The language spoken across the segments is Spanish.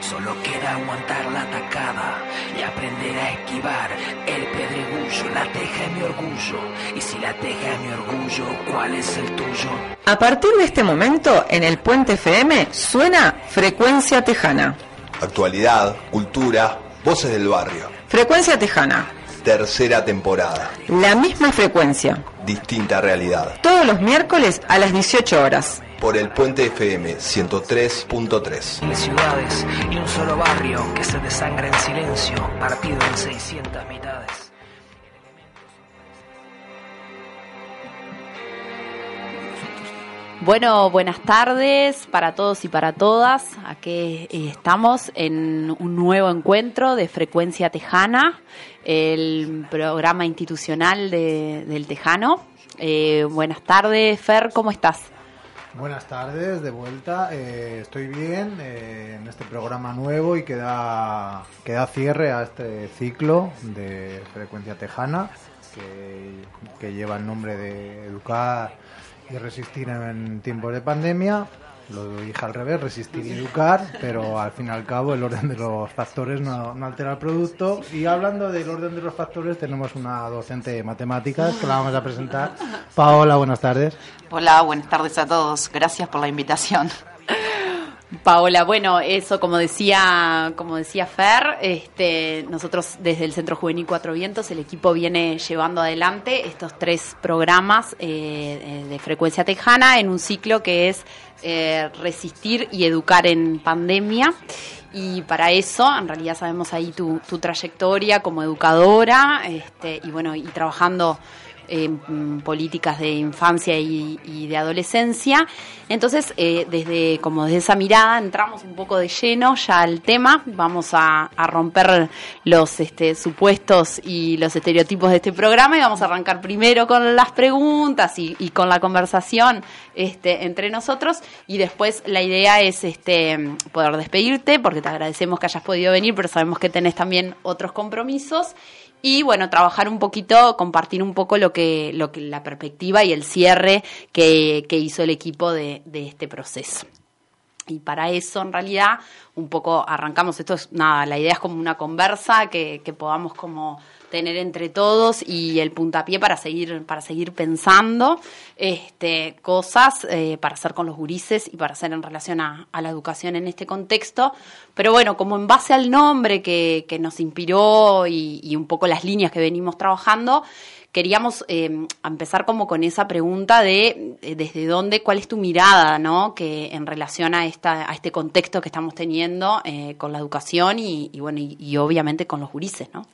Solo queda aguantar la atacada y aprender a esquivar el pedregullo. La teja es mi orgullo. Y si la teja es mi orgullo, ¿cuál es el tuyo? A partir de este momento, en el Puente FM suena Frecuencia Tejana. Actualidad, cultura, voces del barrio. Frecuencia Tejana. Tercera temporada. La misma frecuencia. Distinta realidad. Todos los miércoles a las 18 horas. Por el Puente FM 103.3. Mil ciudades y un solo barrio que se desangra en silencio, partido en 600 mitades. Bueno, buenas tardes para todos y para todas. Aquí eh, estamos en un nuevo encuentro de Frecuencia Tejana, el programa institucional de- del Tejano. Eh, buenas tardes, Fer, ¿cómo estás? Buenas tardes, de vuelta. Eh, estoy bien eh, en este programa nuevo y que da, cierre a este ciclo de Frecuencia Tejana que, lleva el nombre de Educar y Resistir en tiempos de pandemia. Lo dije al revés, resistir y educar, pero al fin y al cabo el orden de los factores no altera el producto. Y hablando del orden de los factores, tenemos una docente de matemáticas que la vamos a presentar. Paola, buenas tardes. Hola, buenas tardes a todos. Gracias por la invitación. Paola, bueno, eso como decía, como decía Fer, este, nosotros desde el Centro Juvenil Cuatro Vientos, el equipo viene llevando adelante estos tres programas eh, eh, de frecuencia tejana en un ciclo que es eh, resistir y educar en pandemia. Y para eso, en realidad sabemos ahí tu, tu trayectoria como educadora, este, y bueno, y trabajando mm, políticas de infancia y, de adolescencia. Entonces, eh, desde como desde esa mirada entramos un poco de lleno ya al tema. Vamos a, romper los este, supuestos y los estereotipos de este programa y vamos a arrancar primero con las preguntas y, y con la conversación este, entre nosotros y después la idea es este poder despedirte porque te agradecemos que hayas podido venir, pero sabemos que tenés también otros compromisos y bueno, trabajar un poquito, compartir un poco lo que, lo que la perspectiva y el cierre que, que hizo el equipo de, de este proceso. Y para eso, en realidad, un poco arrancamos. Esto es nada, la idea es como una conversa que, que podamos como tener entre todos y el puntapié para seguir, para seguir pensando este, cosas eh, para hacer con los gurises y para hacer en relación a, la educación en este contexto. Pero bueno, como en base al nombre que, que nos inspiró y, y un poco las líneas que venimos trabajando, queríamos eh, empezar como con esa pregunta de eh, desde dónde, cuál es tu mirada, ¿no? Que en relación a esta, a este contexto que estamos teniendo eh, con la educación y, y bueno, y, y obviamente con los gurises, ¿no?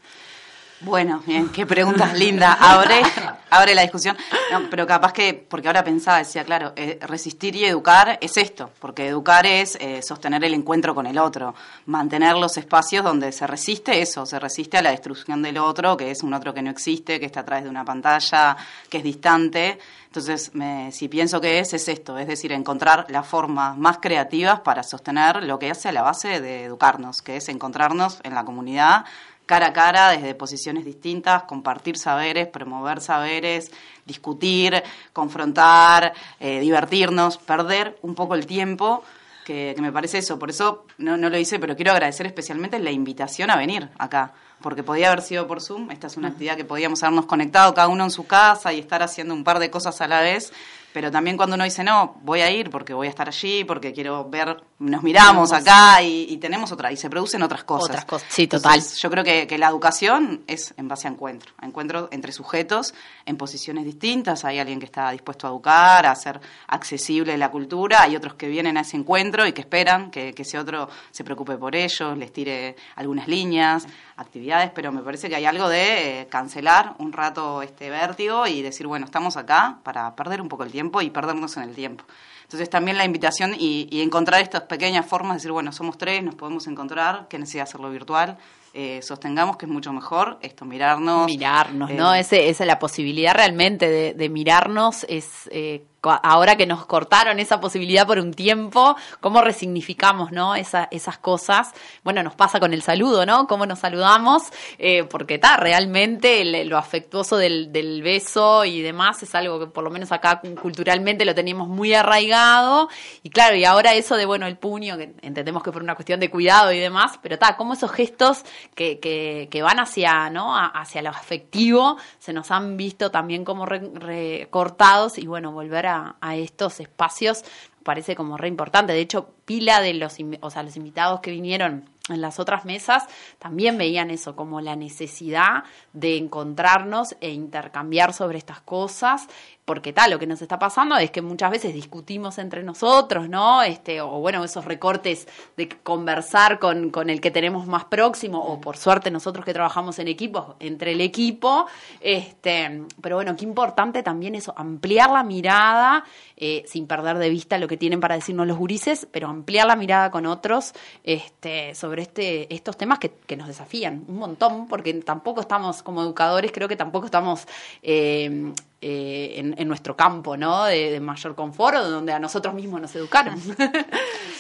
Bueno, bien, qué preguntas lindas. Abre, abre la discusión. No, pero capaz que, porque ahora pensaba, decía, claro, eh, resistir y educar es esto, porque educar es eh, sostener el encuentro con el otro, mantener los espacios donde se resiste eso, se resiste a la destrucción del otro, que es un otro que no existe, que está a través de una pantalla, que es distante. Entonces, me, si pienso que es, es esto, es decir, encontrar las formas más creativas para sostener lo que hace a la base de educarnos, que es encontrarnos en la comunidad cara a cara, desde posiciones distintas, compartir saberes, promover saberes, discutir, confrontar, eh, divertirnos, perder un poco el tiempo, que, que me parece eso. Por eso no, no lo hice, pero quiero agradecer especialmente la invitación a venir acá, porque podía haber sido por Zoom. Esta es una actividad que podíamos habernos conectado cada uno en su casa y estar haciendo un par de cosas a la vez. Pero también cuando uno dice, no, voy a ir porque voy a estar allí, porque quiero ver, nos miramos acá y, y tenemos otra, y se producen otras cosas. Otras cosas, sí, total. Entonces, yo creo que, que la educación es en base a encuentro, a encuentro entre sujetos en posiciones distintas. Hay alguien que está dispuesto a educar, a hacer accesible la cultura, hay otros que vienen a ese encuentro y que esperan que, que ese otro se preocupe por ellos, les tire algunas líneas, actividades, pero me parece que hay algo de eh, cancelar un rato este vértigo y decir, bueno, estamos acá para perder un poco el tiempo y perdernos en el tiempo. Entonces también la invitación y, y encontrar estas pequeñas formas, de decir, bueno, somos tres, nos podemos encontrar, qué necesidad hacerlo virtual, eh, sostengamos que es mucho mejor esto, mirarnos. Mirarnos, eh, ¿no? Ese, esa la posibilidad realmente de, de mirarnos es eh, ahora que nos cortaron esa posibilidad por un tiempo, cómo resignificamos, ¿no? Esa, esas cosas. Bueno, nos pasa con el saludo, ¿no? Cómo nos saludamos, eh, porque está realmente lo afectuoso del, del beso y demás es algo que por lo menos acá culturalmente lo teníamos muy arraigado. Y claro, y ahora eso de, bueno, el puño, que entendemos que por una cuestión de cuidado y demás, pero está, como esos gestos que, que, que van hacia, ¿no? Hacia lo afectivo, se nos han visto también como re- recortados y bueno, volver a, a estos espacios parece como re importante. De hecho, pila de los, o sea, los invitados que vinieron en las otras mesas también veían eso como la necesidad de encontrarnos e intercambiar sobre estas cosas porque tal lo que nos está pasando es que muchas veces discutimos entre nosotros no este o bueno esos recortes de conversar con, con el que tenemos más próximo o por suerte nosotros que trabajamos en equipos entre el equipo este pero bueno qué importante también eso ampliar la mirada eh, sin perder de vista lo que tienen para decirnos los gurises pero ampliar la mirada con otros este sobre este estos temas que, que nos desafían un montón porque tampoco estamos como educadores creo que tampoco estamos eh, eh, en, nuestro campo, ¿no? De, mayor confort, o donde a nosotros mismos nos educaron.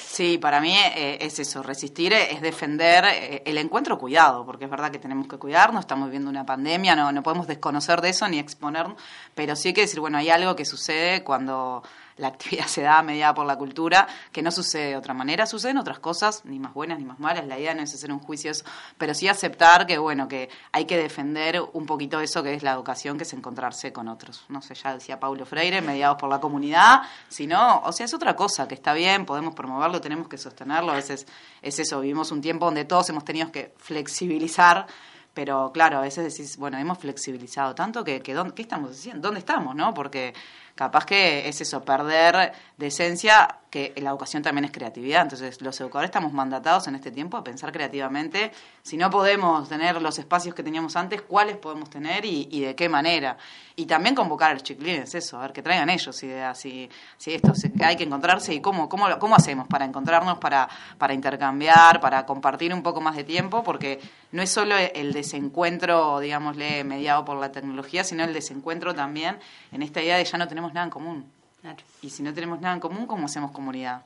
Sí, para mí eh, es eso, resistir es defender eh, el encuentro cuidado, porque es verdad que tenemos que cuidarnos, estamos viviendo una pandemia, no, no podemos desconocer de eso ni exponernos, pero sí hay que decir, bueno, hay algo que sucede cuando la actividad se da mediada por la cultura, que no sucede de otra manera, suceden otras cosas, ni más buenas ni más malas, la idea no es hacer un juicio eso, pero sí aceptar que, bueno, que hay que defender un poquito eso que es la educación, que es encontrarse con otros. No sé, ya decía Paulo Freire, mediados por la comunidad, sino, o sea, es otra cosa, que está bien, podemos promoverlo, tenemos que sostenerlo, a veces es eso, vivimos un tiempo donde todos hemos tenido que flexibilizar pero claro, a veces decís, bueno, hemos flexibilizado tanto que, que ¿dónde- ¿qué estamos haciendo? ¿Dónde estamos, no? Porque capaz que es eso, perder de esencia, que la educación también es creatividad. Entonces, los educadores estamos mandatados en este tiempo a pensar creativamente. Si no podemos tener los espacios que teníamos antes, ¿cuáles podemos tener y, de qué manera? Y también convocar a los chiquilines, eso, a ver que traigan ellos ideas, si, si esto, hay que encontrarse y cómo, cómo, cómo hacemos para encontrarnos, para, para intercambiar, para compartir un poco más de tiempo, porque no es solo el desencuentro, digámosle, mediado por la tecnología, sino el desencuentro también en esta idea de ya no tenemos nada en común. Y si no tenemos nada en común, ¿cómo hacemos comunidad?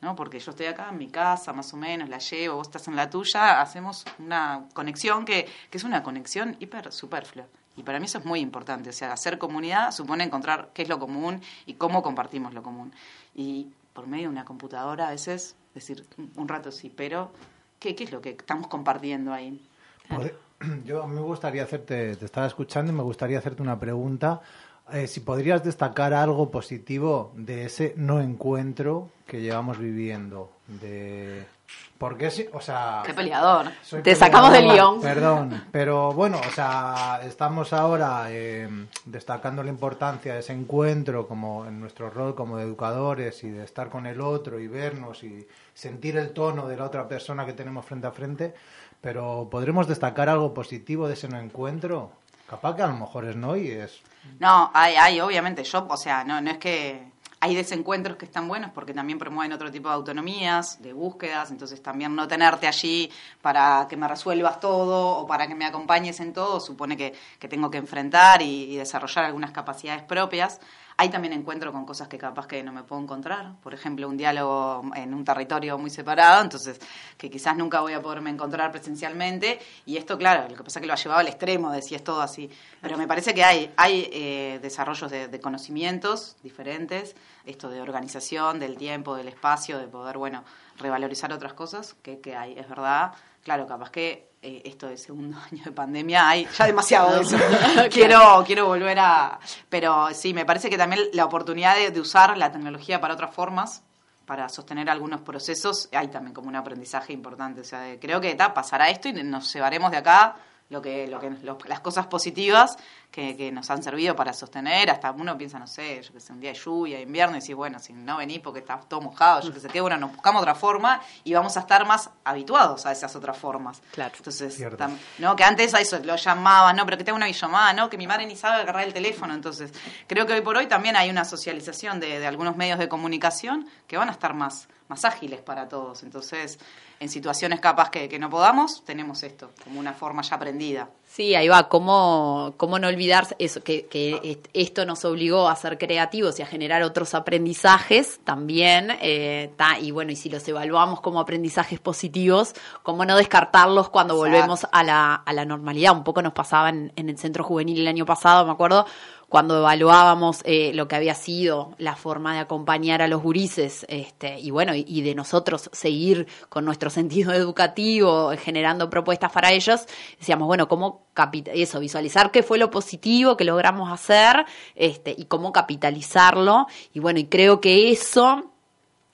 ¿No? Porque yo estoy acá en mi casa, más o menos, la llevo, vos estás en la tuya, hacemos una conexión que, que es una conexión hiper superflua. Y para mí eso es muy importante. O sea, hacer comunidad supone encontrar qué es lo común y cómo compartimos lo común. Y por medio de una computadora a veces, decir, un rato sí, pero ¿qué, qué es lo que estamos compartiendo ahí? Pod- Yo me gustaría hacerte, te estaba escuchando y me gustaría hacerte una pregunta. Eh, si podrías destacar algo positivo de ese no encuentro que llevamos viviendo, de porque o sea, ¡Qué peleador! Te sacamos del guion. Perdón, pero bueno, o sea, estamos ahora eh, destacando la importancia de ese encuentro como en nuestro rol como de educadores y de estar con el otro y vernos y sentir el tono de la otra persona que tenemos frente a frente, pero podremos destacar algo positivo de ese no encuentro. Capaz que a lo mejor es no y es No, hay, hay, obviamente, yo, o sea, no, no es que hay desencuentros que están buenos porque también promueven otro tipo de autonomías, de búsquedas, entonces también no tenerte allí para que me resuelvas todo o para que me acompañes en todo, supone que, que tengo que enfrentar y, y desarrollar algunas capacidades propias. Hay también encuentro con cosas que capaz que no me puedo encontrar, por ejemplo, un diálogo en un territorio muy separado, entonces que quizás nunca voy a poderme encontrar presencialmente. Y esto, claro, lo que pasa es que lo ha llevado al extremo, de si es todo así. Pero me parece que hay, hay eh, desarrollos de, de conocimientos diferentes, esto de organización, del tiempo, del espacio, de poder, bueno, revalorizar otras cosas que, que hay, es verdad. Claro, capaz que eh, esto de segundo año de pandemia hay ya demasiado de eso. quiero, quiero volver a... Pero sí, me parece que también la oportunidad de, de usar la tecnología para otras formas, para sostener algunos procesos, hay también como un aprendizaje importante. O sea, de- creo que ta, pasará esto y nos llevaremos de acá lo que, lo que, lo- las cosas positivas que, que nos han servido para sostener, hasta uno piensa, no sé, yo que sé, un día de lluvia, invierno, y decís, bueno, si no venís porque está todo mojado, yo que sé, qué, bueno, nos buscamos otra forma y vamos a estar más habituados a esas otras formas. Claro. Entonces, Cierto. tam- no, que antes a eso lo llamaban, no, pero que tengo una videollamada, no, que mi madre ni sabe agarrar el teléfono. Entonces, creo que hoy por hoy también hay una socialización de, de algunos medios de comunicación que van a estar más, más ágiles para todos. Entonces, en situaciones capaz que, que no podamos, tenemos esto como una forma ya aprendida. Sí, ahí va, cómo, cómo no olvidar eso, que, que est- esto nos obligó a ser creativos y a generar otros aprendizajes también, eh, ta, y bueno, y si los evaluamos como aprendizajes positivos, cómo no descartarlos cuando Exacto. volvemos a la, a la normalidad. Un poco nos pasaba en, en el centro juvenil el año pasado, me acuerdo, cuando evaluábamos eh, lo que había sido la forma de acompañar a los gurises, este, y bueno, y, de nosotros seguir con nuestro sentido educativo, eh, generando propuestas para ellos, decíamos, bueno, cómo eso, visualizar qué fue lo positivo que logramos hacer, este, y cómo capitalizarlo, y bueno, y creo que eso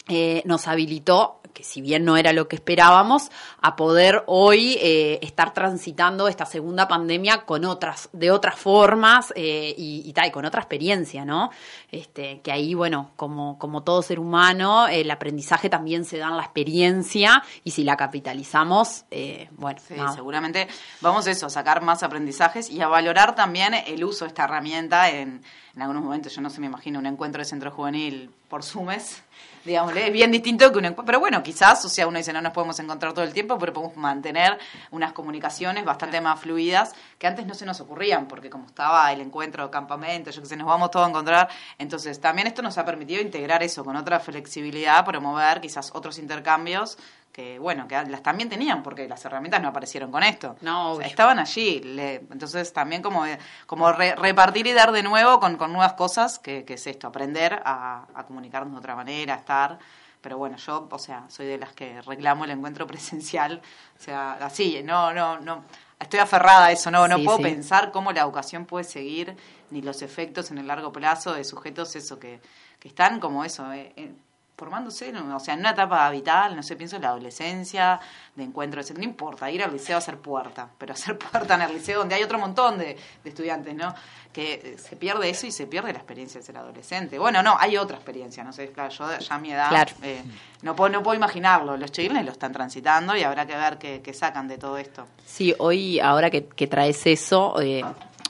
eh, nos habilitó, que si bien no era lo que esperábamos, a poder hoy eh, estar transitando esta segunda pandemia con otras, de otras formas eh, y, y tal, y con otra experiencia, ¿no? Este, que ahí, bueno, como, como todo ser humano, el aprendizaje también se da en la experiencia y si la capitalizamos, eh, bueno, Sí, seguramente vamos a eso, a sacar más aprendizajes y a valorar también el uso de esta herramienta en, en algunos momentos. Yo no se me imagino un encuentro de centro juvenil por Sumes, digámosle, es bien distinto que un encuentro. Pero bueno, quizás, o sea, uno dice, no nos podemos encontrar todo el tiempo, pero podemos mantener unas comunicaciones bastante más fluidas que antes no se nos ocurrían, porque como estaba el encuentro, campamento, yo que sé, nos vamos todos a encontrar. Entonces, también esto nos ha permitido integrar eso con otra flexibilidad, promover quizás otros intercambios que bueno, que las también tenían, porque las herramientas no aparecieron con esto. No, O sea, obvio. estaban allí. le- entonces también como, como re- repartir y dar de nuevo con, con nuevas cosas, que, que es esto, aprender a, a comunicarnos de otra manera, a estar. Pero bueno, yo, o sea, soy de las que reclamo el encuentro presencial. O sea, así, no, no, no. Estoy aferrada a eso, no, no Sí, puedo sí. pensar cómo la educación puede seguir, ni los efectos en el largo plazo de sujetos, eso que, que están como eso, eh, eh, formándose, o sea, en una etapa vital, no sé, pienso en la adolescencia, de encuentro. No importa, ir al liceo a hacer puerta, pero hacer puerta en el liceo donde hay otro montón de, de estudiantes, ¿no? Que eh, se pierde eso y se pierde la experiencia de ser adolescente. Bueno, no, hay otra experiencia, no sé, claro, yo ya a mi edad Claro. eh, no, puedo, no puedo imaginarlo, los chiles lo están transitando y habrá que ver qué, qué sacan de todo esto. Sí, hoy, ahora que, que traes eso, eh,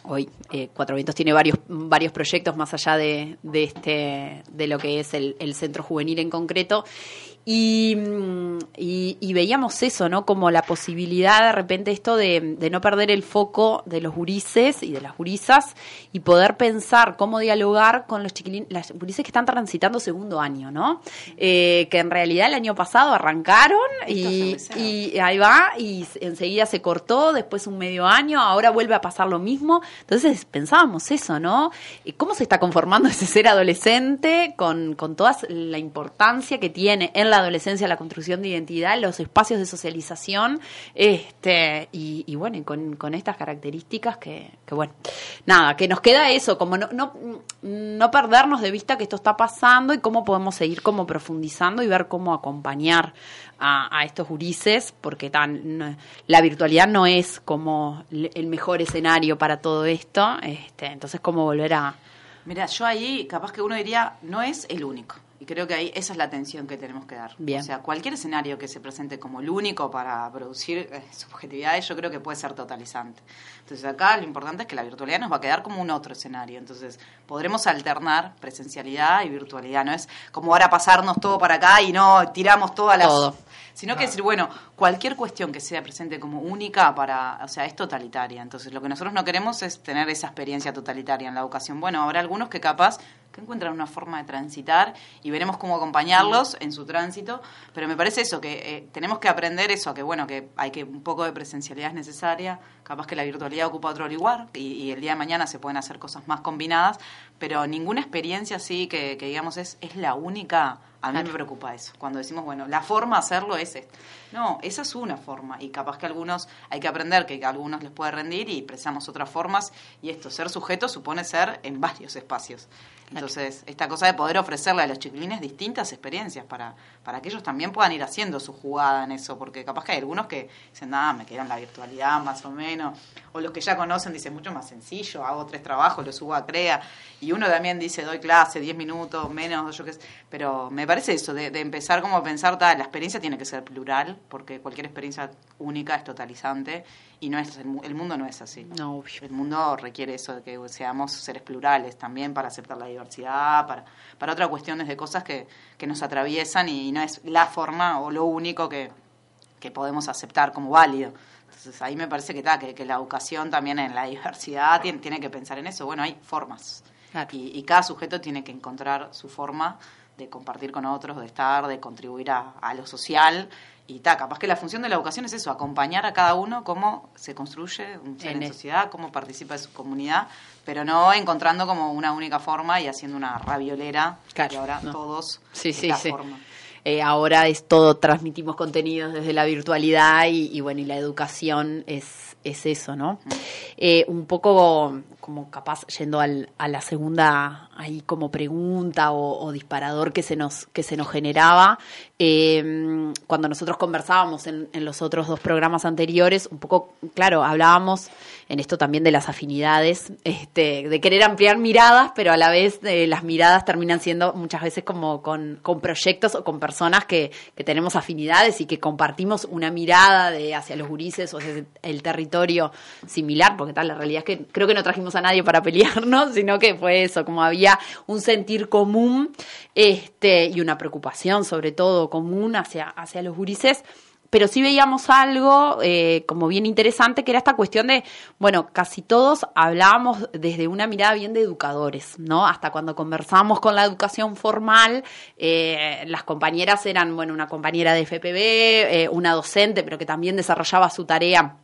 hoy eh, Cuatro Vientos tiene varios, varios proyectos más allá de, de este, de lo que es el, el centro juvenil en concreto. Y, mm, y, y veíamos eso, ¿no? Como la posibilidad de repente esto de, de no perder el foco de los gurises y de las gurisas y poder pensar cómo dialogar con los chiquilines, las gurises que están transitando segundo año, ¿no? Eh, que en realidad el año pasado arrancaron y, ahí va y enseguida se cortó, después un medio año, ahora vuelve a pasar lo mismo. Entonces pensábamos eso, ¿no? ¿Y ¿Cómo se está conformando ese ser adolescente con, con toda la importancia que tiene en la adolescencia la construcción de identidad, los espacios de socialización, este, y, bueno, y con, con estas características que, que, bueno, nada, que nos queda eso, como no, no, no perdernos de vista que esto está pasando y cómo podemos seguir como profundizando y ver cómo acompañar a, estos gurises, porque tan, la virtualidad no es como el mejor escenario para todo esto, este, entonces cómo volver a... Mira, yo ahí capaz que uno diría, no es el único. Y creo que ahí esa es la atención que tenemos que dar. Bien. O sea, cualquier escenario que se presente como el único para producir eh, subjetividades, yo creo que puede ser totalizante. Entonces acá lo importante es que la virtualidad nos va a quedar como un otro escenario. Entonces podremos alternar presencialidad y virtualidad. No es como ahora pasarnos todo para acá y no tiramos todas las... Todo. Sino que decir, bueno, cualquier cuestión que sea presente como única para, o sea, es totalitaria. Entonces, lo que nosotros no queremos es tener esa experiencia totalitaria en la educación. Bueno, habrá algunos que capaz que encuentran una forma de transitar y veremos cómo acompañarlos en su tránsito, pero me parece eso, que eh, tenemos que aprender eso, que bueno, que hay que un poco de presencialidad es necesaria, capaz que la virtualidad ocupa otro lugar y, y el día de mañana se pueden hacer cosas más combinadas, pero ninguna experiencia así que, que digamos es, es la única, a mí me preocupa eso. Cuando decimos, bueno, la forma de hacerlo es esta. No, esa es una forma y capaz que algunos hay que aprender que a algunos les puede rendir y precisamos otras formas y esto, ser sujeto supone ser en varios espacios. Entonces, esta cosa de poder ofrecerle a los chiquilines distintas experiencias para, para que ellos también puedan ir haciendo su jugada en eso, porque capaz que hay algunos que dicen, nada, me quedo en la virtualidad más o menos, o los que ya conocen dicen, mucho más sencillo, hago tres trabajos, lo subo a CREA, y uno también dice, doy clase, diez minutos, menos, yo qué sé, pero me parece eso, de, empezar como a pensar, la experiencia tiene que ser plural, porque cualquier experiencia única es totalizante, y no es el, mundo no es así. No, El mundo requiere eso de que seamos seres plurales también para aceptar la diversidad, para, para otras cuestiones de cosas que, que nos atraviesan y, no es la forma o lo único que, que podemos aceptar como válido. Entonces ahí me parece que, ta, que, que la educación también en la diversidad tiene, tiene que pensar en eso. Bueno, hay formas. Y, y, cada sujeto tiene que encontrar su forma de compartir con otros, de estar, de contribuir a, a lo social y ta, capaz que la función de la educación es eso, acompañar a cada uno cómo se construye un ser en, sociedad, cómo participa de su comunidad, pero no encontrando como una única forma y haciendo una raviolera claro, y ahora todos sí, sí, sí. Eh, ahora es todo, transmitimos contenidos desde la virtualidad y, bueno, y la educación es, es eso, ¿no? Eh, un poco como capaz yendo al, a la segunda ahí como pregunta o, disparador que se nos que se nos generaba eh, cuando nosotros conversábamos en, en, los otros dos programas anteriores un poco claro hablábamos en esto también de las afinidades este de querer ampliar miradas pero a la vez eh, las miradas terminan siendo muchas veces como con, con proyectos o con personas que, que tenemos afinidades y que compartimos una mirada de hacia los gurises o hacia el territorio similar porque tal la realidad es que creo que no trajimos a nadie para pelearnos, sino que fue eso, como había un sentir común este, y una preocupación sobre todo común hacia, hacia los gurises pero sí veíamos algo eh, como bien interesante, que era esta cuestión de, bueno, casi todos hablábamos desde una mirada bien de educadores, ¿no? Hasta cuando conversamos con la educación formal, eh, las compañeras eran, bueno, una compañera de FPB, eh, una docente, pero que también desarrollaba su tarea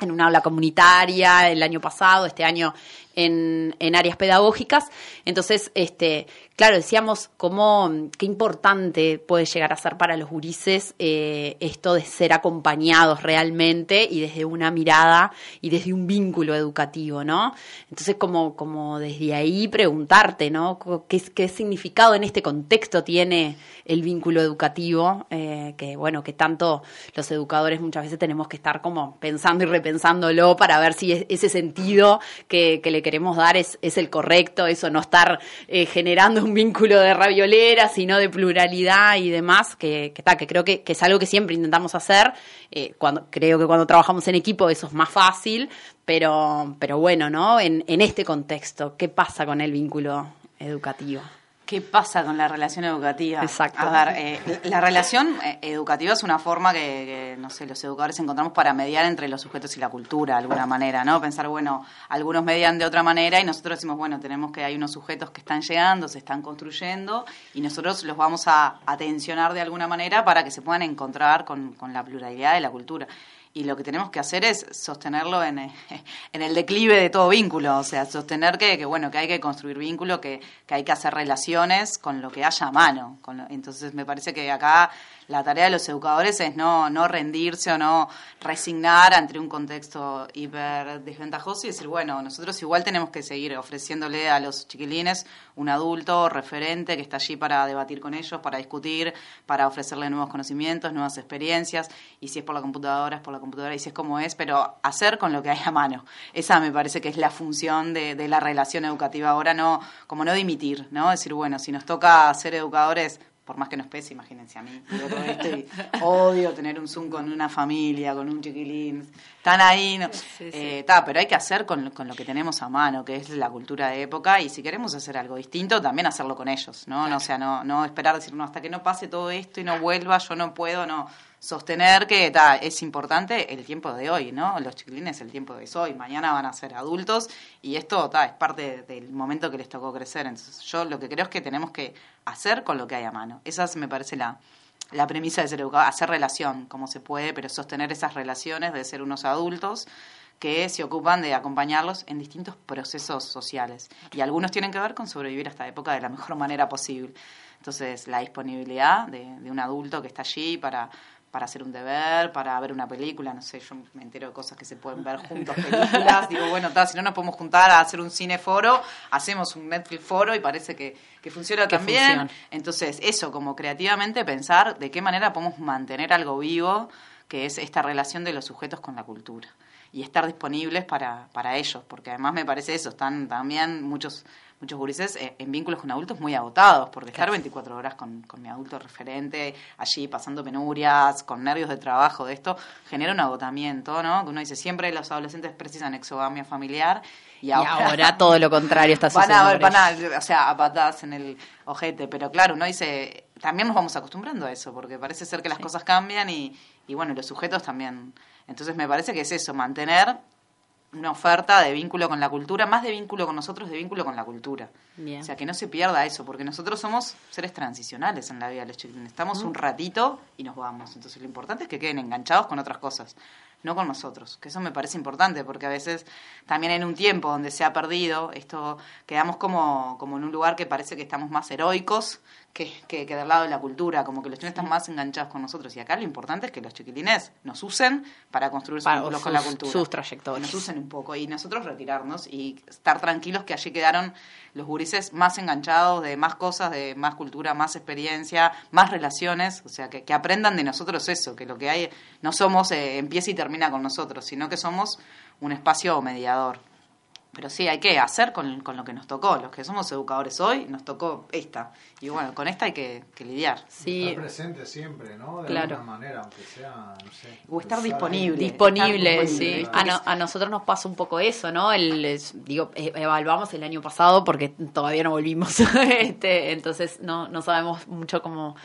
en una aula comunitaria el año pasado, este año en, áreas pedagógicas. Entonces, este, claro, decíamos cómo, qué importante puede llegar a ser para los gurises eh, esto de ser acompañados realmente y desde una mirada y desde un vínculo educativo, ¿no? Entonces, como, como desde ahí preguntarte, ¿no? ¿Qué, qué significado en este contexto tiene el vínculo educativo? Eh, que, bueno, que tanto los educadores muchas veces tenemos que estar como pensando y repensándolo para ver si ese sentido que, que le queremos dar es, es el correcto, eso no estar eh, generando un vínculo de raviolera, sino de pluralidad y demás, que, que, que creo que, que, es algo que siempre intentamos hacer. Eh, cuando, creo que cuando trabajamos en equipo eso es más fácil, pero, pero bueno, ¿no? En, en este contexto, ¿qué pasa con el vínculo educativo? ¿Qué pasa con la relación educativa? Exacto. A ver, eh, la relación eh, educativa es una forma que, no sé, los educadores encontramos para mediar entre los sujetos y la cultura, de alguna manera, ¿no? Pensar, bueno, algunos median de otra manera y nosotros decimos, bueno, tenemos que hay unos sujetos que están llegando, se están construyendo y nosotros los vamos a atencionar de alguna manera para que se puedan encontrar con, con la pluralidad de la cultura y lo que tenemos que hacer es sostenerlo en, en, el declive de todo vínculo, o sea, sostener que, que bueno, que hay que construir vínculo, que, que, hay que hacer relaciones con lo que haya a mano. Con entonces me parece que acá la tarea de los educadores es no, no rendirse o no resignar ante un contexto hiper desventajoso y decir, bueno, nosotros igual tenemos que seguir ofreciéndole a los chiquilines un adulto referente que está allí para debatir con ellos, para discutir, para ofrecerle nuevos conocimientos, nuevas experiencias, y si es por la computadora, es por la computadora, y si es como es, pero hacer con lo que hay a mano. Esa me parece que es la función de, de la relación educativa ahora, no como no dimitir, ¿no? Decir, bueno, si nos toca ser educadores, por más que nos pese, imagínense a mí, odio tener un Zoom con una familia, con un chiquilín, están ahí, no, eh, pero hay que hacer con, con, lo que tenemos a mano, que es la cultura de época, y si queremos hacer algo distinto, también hacerlo con ellos, ¿no? no o sea, no, no esperar decir, no, hasta que no pase todo esto y no vuelva, yo no puedo, no sostener que ta, es importante el tiempo de hoy, ¿no? Los chiquilines el tiempo de hoy, mañana van a ser adultos y esto ta, es parte del momento que les tocó crecer. Entonces yo lo que creo es que tenemos que hacer con lo que hay a mano. Esa me parece la, la premisa de ser educador, hacer relación como se puede, pero sostener esas relaciones de ser unos adultos que se ocupan de acompañarlos en distintos procesos sociales. Y algunos tienen que ver con sobrevivir a esta época de la mejor manera posible. Entonces, la disponibilidad de, de un adulto que está allí para para hacer un deber, para ver una película, no sé, yo me entero de cosas que se pueden ver juntos, películas, digo, bueno, si no nos podemos juntar a hacer un cineforo, hacemos un Netflix foro y parece que, que funciona también. Entonces, eso, como creativamente pensar de qué manera podemos mantener algo vivo, que es esta relación de los sujetos con la cultura y estar disponibles para, para ellos, porque además me parece eso, están también muchos muchos gurises eh, en vínculos con adultos muy agotados, porque estar 24 horas con, con, mi adulto referente, allí pasando penurias, con nervios de trabajo, de esto, genera un agotamiento, ¿no? Uno dice, siempre los adolescentes precisan exogamia familiar y ahora, todo lo contrario está sucediendo. Van a, van a, o sea, a patadas en el ojete, pero claro, uno dice, también nos vamos acostumbrando a eso, porque parece ser que las cosas cambian y, y bueno, los sujetos también. Entonces me parece que es eso, mantener una oferta de vínculo con la cultura, más de vínculo con nosotros, de vínculo con la cultura. O sea, que no se pierda eso, porque nosotros somos seres transicionales en la vida de los chilenos. Estamos un ratito y nos vamos. Entonces lo importante es que queden enganchados con otras cosas, no con nosotros. Que eso me parece importante, porque a veces también en un tiempo donde se ha perdido, esto quedamos como, como en un lugar que parece que estamos más heroicos que, que, del lado de la cultura, como que los chilenos están más enganchados con nosotros. Y acá lo importante es que los chiquilines nos usen para construir sus vínculos con la cultura. Sus trayectorias. Nos usen un poco y nosotros retirarnos y estar tranquilos que allí quedaron los gurises más enganchados de más cosas, de más cultura, más experiencia, más relaciones. O sea, que, que aprendan de nosotros eso, que lo que hay no somos eh, empieza y termina con nosotros, sino que somos un espacio mediador. Pero sí, hay que hacer con, con, lo que nos tocó. Los que somos educadores hoy, nos tocó esta. Y bueno, con esta hay que, lidiar. Sí. Estar presente siempre, ¿no? De alguna manera, aunque sea, no sé. O estar disponible. Disponible, sí. A, a, nosotros nos pasa un poco eso, ¿no? El, digo, eh, evaluamos el año pasado porque todavía no volvimos. este, entonces no, no sabemos mucho cómo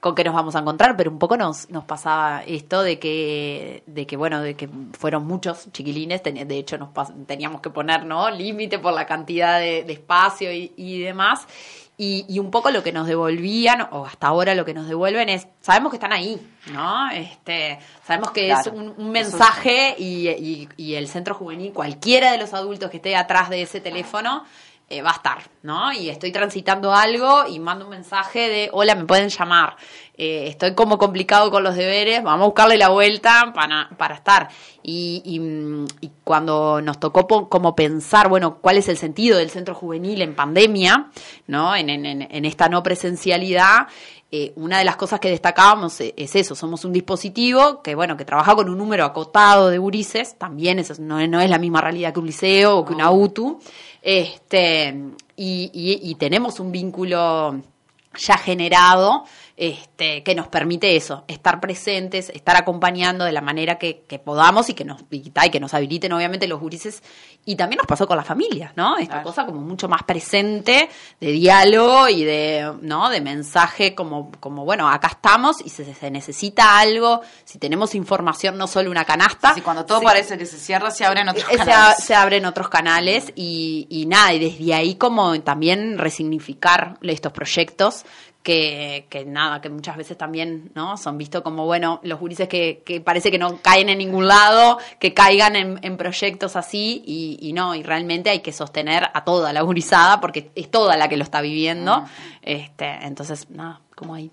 con qué nos vamos a encontrar, pero un poco nos, nos pasaba esto de que, de que, bueno, de que fueron muchos chiquilines, de hecho nos teníamos que poner, ¿no? Límite por la cantidad de, espacio y, demás. Y, un poco lo que nos devolvían, o hasta ahora lo que nos devuelven es, sabemos que están ahí, ¿no? Este, sabemos que es un, mensaje y, y, el centro juvenil, cualquiera de los adultos que esté atrás de ese teléfono, eh, va a estar, ¿no? Y estoy transitando algo y mando un mensaje de, hola, me pueden llamar, eh, estoy como complicado con los deberes, vamos a buscarle la vuelta para, para estar. Y, y, cuando nos tocó como pensar, bueno, cuál es el sentido del centro juvenil en pandemia, ¿no? En, en, en esta no presencialidad, eh, una de las cosas que destacábamos es eso, somos un dispositivo que, bueno, que trabaja con un número acotado de gurises, también eso no, no es la misma realidad que un liceo o que una UTU, este, y, y, tenemos un vínculo ya generado este, que nos permite eso, estar presentes, estar acompañando de la manera que, podamos y que nos y, que nos habiliten obviamente los gurises. Y también nos pasó con las familias, ¿no? Esta cosa como mucho más presente de diálogo y de, ¿no? De mensaje como, como bueno, acá estamos y se, se necesita algo, si tenemos información, no solo una canasta. Y cuando todo parece que se cierra, se abren otros eh, canales. Se, abren otros canales y, y nada, y desde ahí como también resignificar estos proyectos que, que, nada, que muchas veces también no son vistos como, bueno, los gurises que, que parece que no caen en ningún lado, que caigan en, en proyectos así y, y, no, y realmente hay que sostener a toda la gurizada porque es toda la que lo está viviendo. este Entonces, nada, como ahí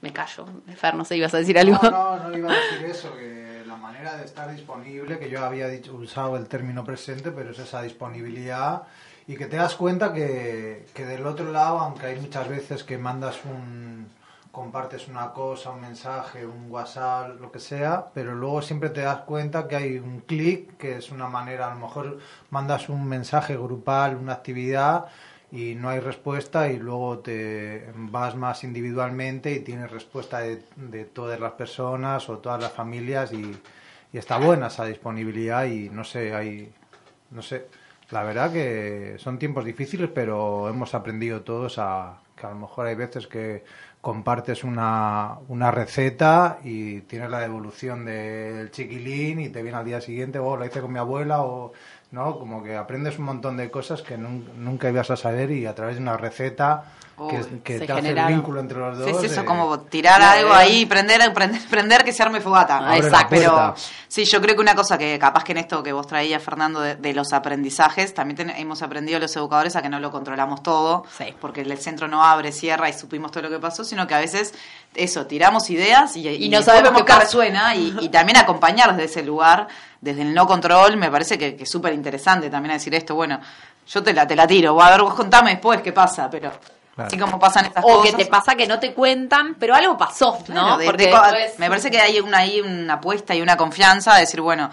me callo. Fer, no sé, ibas a decir algo. No, no, no iba a decir eso, que la manera de estar disponible, que yo había dicho, usado el término presente, pero es esa disponibilidad y que te das cuenta que, que del otro lado, aunque hay muchas veces que mandas un compartes una cosa, un mensaje, un WhatsApp, lo que sea, pero luego siempre te das cuenta que hay un clic, que es una manera, a lo mejor mandas un mensaje grupal, una actividad y no hay respuesta y luego te vas más individualmente y tienes respuesta de, de todas las personas o todas las familias y, y está buena esa disponibilidad y no sé, hay, no sé, la verdad que son tiempos difíciles, pero hemos aprendido todos a que a lo mejor hay veces que compartes una, una receta y tienes la devolución del chiquilín y te viene al día siguiente, o oh, la hice con mi abuela, o ¿no? Como que aprendes un montón de cosas que nunca ibas a saber y a través de una receta que, te hace el vínculo entre los dos. Sí, eso, como tirar algo ahí, prender, prender, prender, que se arme fogata. Exacto. Pero sí, yo creo que una cosa que capaz que en esto que vos traías, Fernando, de, los aprendizajes, también hemos aprendido los educadores a que no lo controlamos todo, porque el centro no abre, cierra y supimos todo lo que pasó, sino que a veces eso, tiramos ideas y, y, no sabemos qué resuena y, y también acompañar desde ese lugar, desde el no control, me parece que, es súper interesante también decir esto, bueno, yo te la, te la tiro, a ver, vos contame después qué pasa, pero Así como pasan estas o cosas. O que te pasa que no te cuentan, pero algo pasó, ¿no? Porque me parece que hay una, ahí una apuesta y una confianza de decir, bueno,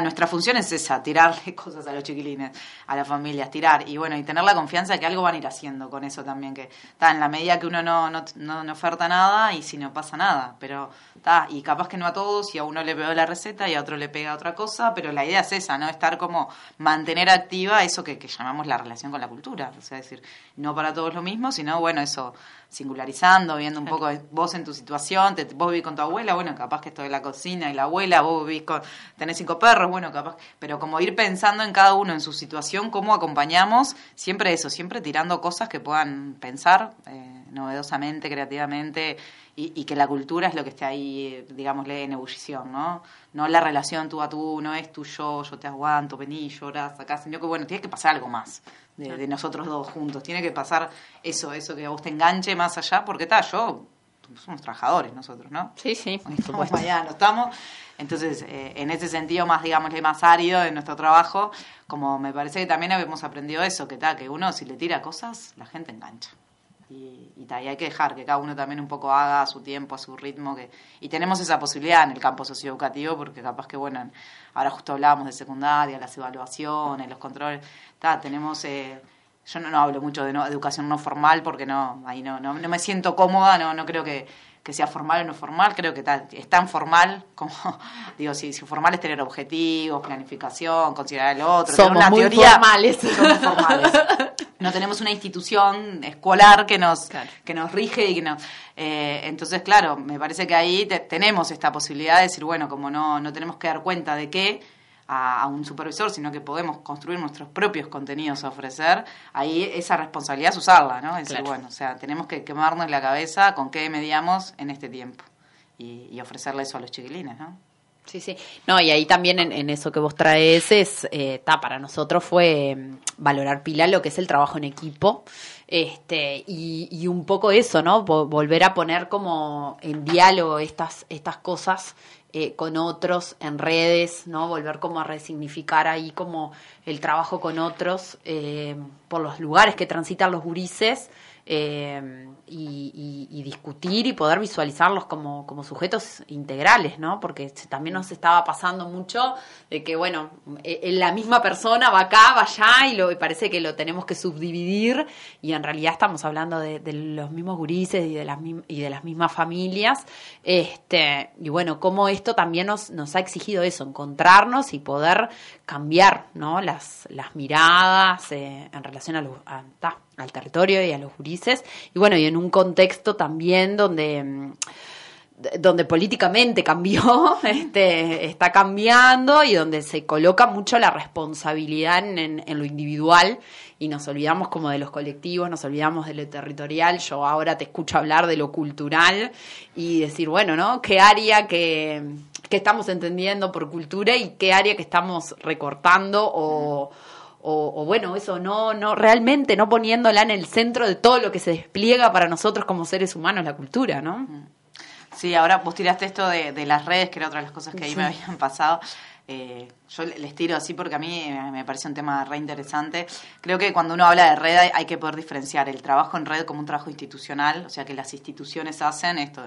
nuestra función es esa, tirarle cosas a los chiquilines, a las familias, tirar. Y bueno, y tener la confianza de que algo van a ir haciendo con eso también, que está en la medida que uno no, no, no, oferta nada y si no pasa nada. Pero está, y capaz que no a todos, y a uno le pegó la receta y a otro le pega otra cosa, pero la idea es esa, ¿no? Estar como mantener activa eso que, que llamamos la relación con la cultura. O sea, decir, no para todos lo mismo, sino bueno, eso singularizando, viendo un poco vos en tu situación, te, vos vivís con tu abuela, bueno, capaz que esto de la cocina y la abuela, vos vivís con, tenés cinco perros, bueno, capaz, pero como ir pensando en cada uno en su situación, cómo acompañamos, siempre eso, siempre tirando cosas que puedan pensar eh, novedosamente, creativamente, y, que la cultura es lo que esté ahí, digámosle, en ebullición, ¿no? No la relación tú a tú, no es tú yo, yo te aguanto, vení, lloras, acá, sino que bueno, tiene que pasar algo más de, nosotros dos juntos. Tiene que pasar eso, eso que a vos te enganche más allá, porque está, yo, somos trabajadores nosotros, ¿no? Sí, sí, allá, no estamos. Entonces, eh, en ese sentido, más, digámosle, más árido en nuestro trabajo, como me parece que también hemos aprendido eso, que tal, que uno si le tira cosas, la gente engancha. Y, y, hay que dejar que cada uno también un poco haga a su tiempo, a su ritmo. Que, y tenemos esa posibilidad en el campo socioeducativo, porque capaz que, bueno, ahora justo hablábamos de secundaria, las evaluaciones, los controles. tenemos. Eh, yo no, hablo mucho de educación no formal porque no ahí no, no, me siento cómoda, no, no creo que, que sea formal o no formal, creo que es tan formal como, digo, si, si formal es tener objetivos, planificación, considerar el otro, somos una muy teoría, formales. Somos formales. no tenemos una institución escolar que nos, que nos rige y que nos... Eh, entonces, claro, me parece que ahí tenemos esta posibilidad de decir, bueno, como no, no tenemos que dar cuenta de qué, a, un supervisor, sino que podemos construir nuestros propios contenidos a ofrecer, ahí esa responsabilidad es usarla, ¿no? Es decir, bueno, o sea, tenemos que quemarnos la cabeza con qué mediamos en este tiempo y, y ofrecerle eso a los chiquilines, ¿no? Sí, sí. No, y ahí también en, eso que vos traes es, eh, para nosotros fue mm, valorar pila lo que es el trabajo en equipo. Este, y, y un poco eso, ¿no? volver a poner como en diálogo estas, estas cosas eh, con otros en redes, ¿no? Volver como a resignificar ahí como el trabajo con otros eh, por los lugares que transitan los gurises eh, y, discutir y poder visualizarlos como, como sujetos integrales, ¿no? Porque también nos estaba pasando mucho de que, bueno, e, la misma persona va acá, va allá y, lo, parece que lo tenemos que subdividir y en realidad estamos hablando de, los mismos gurises y de las, y de las mismas familias. Este, y bueno, cómo esto también nos, nos ha exigido eso, encontrarnos y poder cambiar, ¿no? Las, las miradas eh, en relación a, los, al territorio y a los gurises. Y bueno, y en un contexto también donde mm, donde políticamente cambió, este, está cambiando y donde se coloca mucho la responsabilidad en, en, lo individual y nos olvidamos como de los colectivos, nos olvidamos de lo territorial. Yo ahora te escucho hablar de lo cultural y decir, bueno, ¿no? ¿Qué área que, que estamos entendiendo por cultura y qué área que estamos recortando o o, bueno, eso no, no, realmente no poniéndola en el centro de todo lo que se despliega para nosotros como seres humanos la cultura, ¿no? Sí, ahora vos tiraste esto de, las redes, que era otra de las cosas que ahí me habían pasado. Eh, yo les tiro así porque a mí me parece un tema re interesante. Creo que cuando uno habla de red hay que poder diferenciar el trabajo en red como un trabajo institucional, o sea que las instituciones hacen esto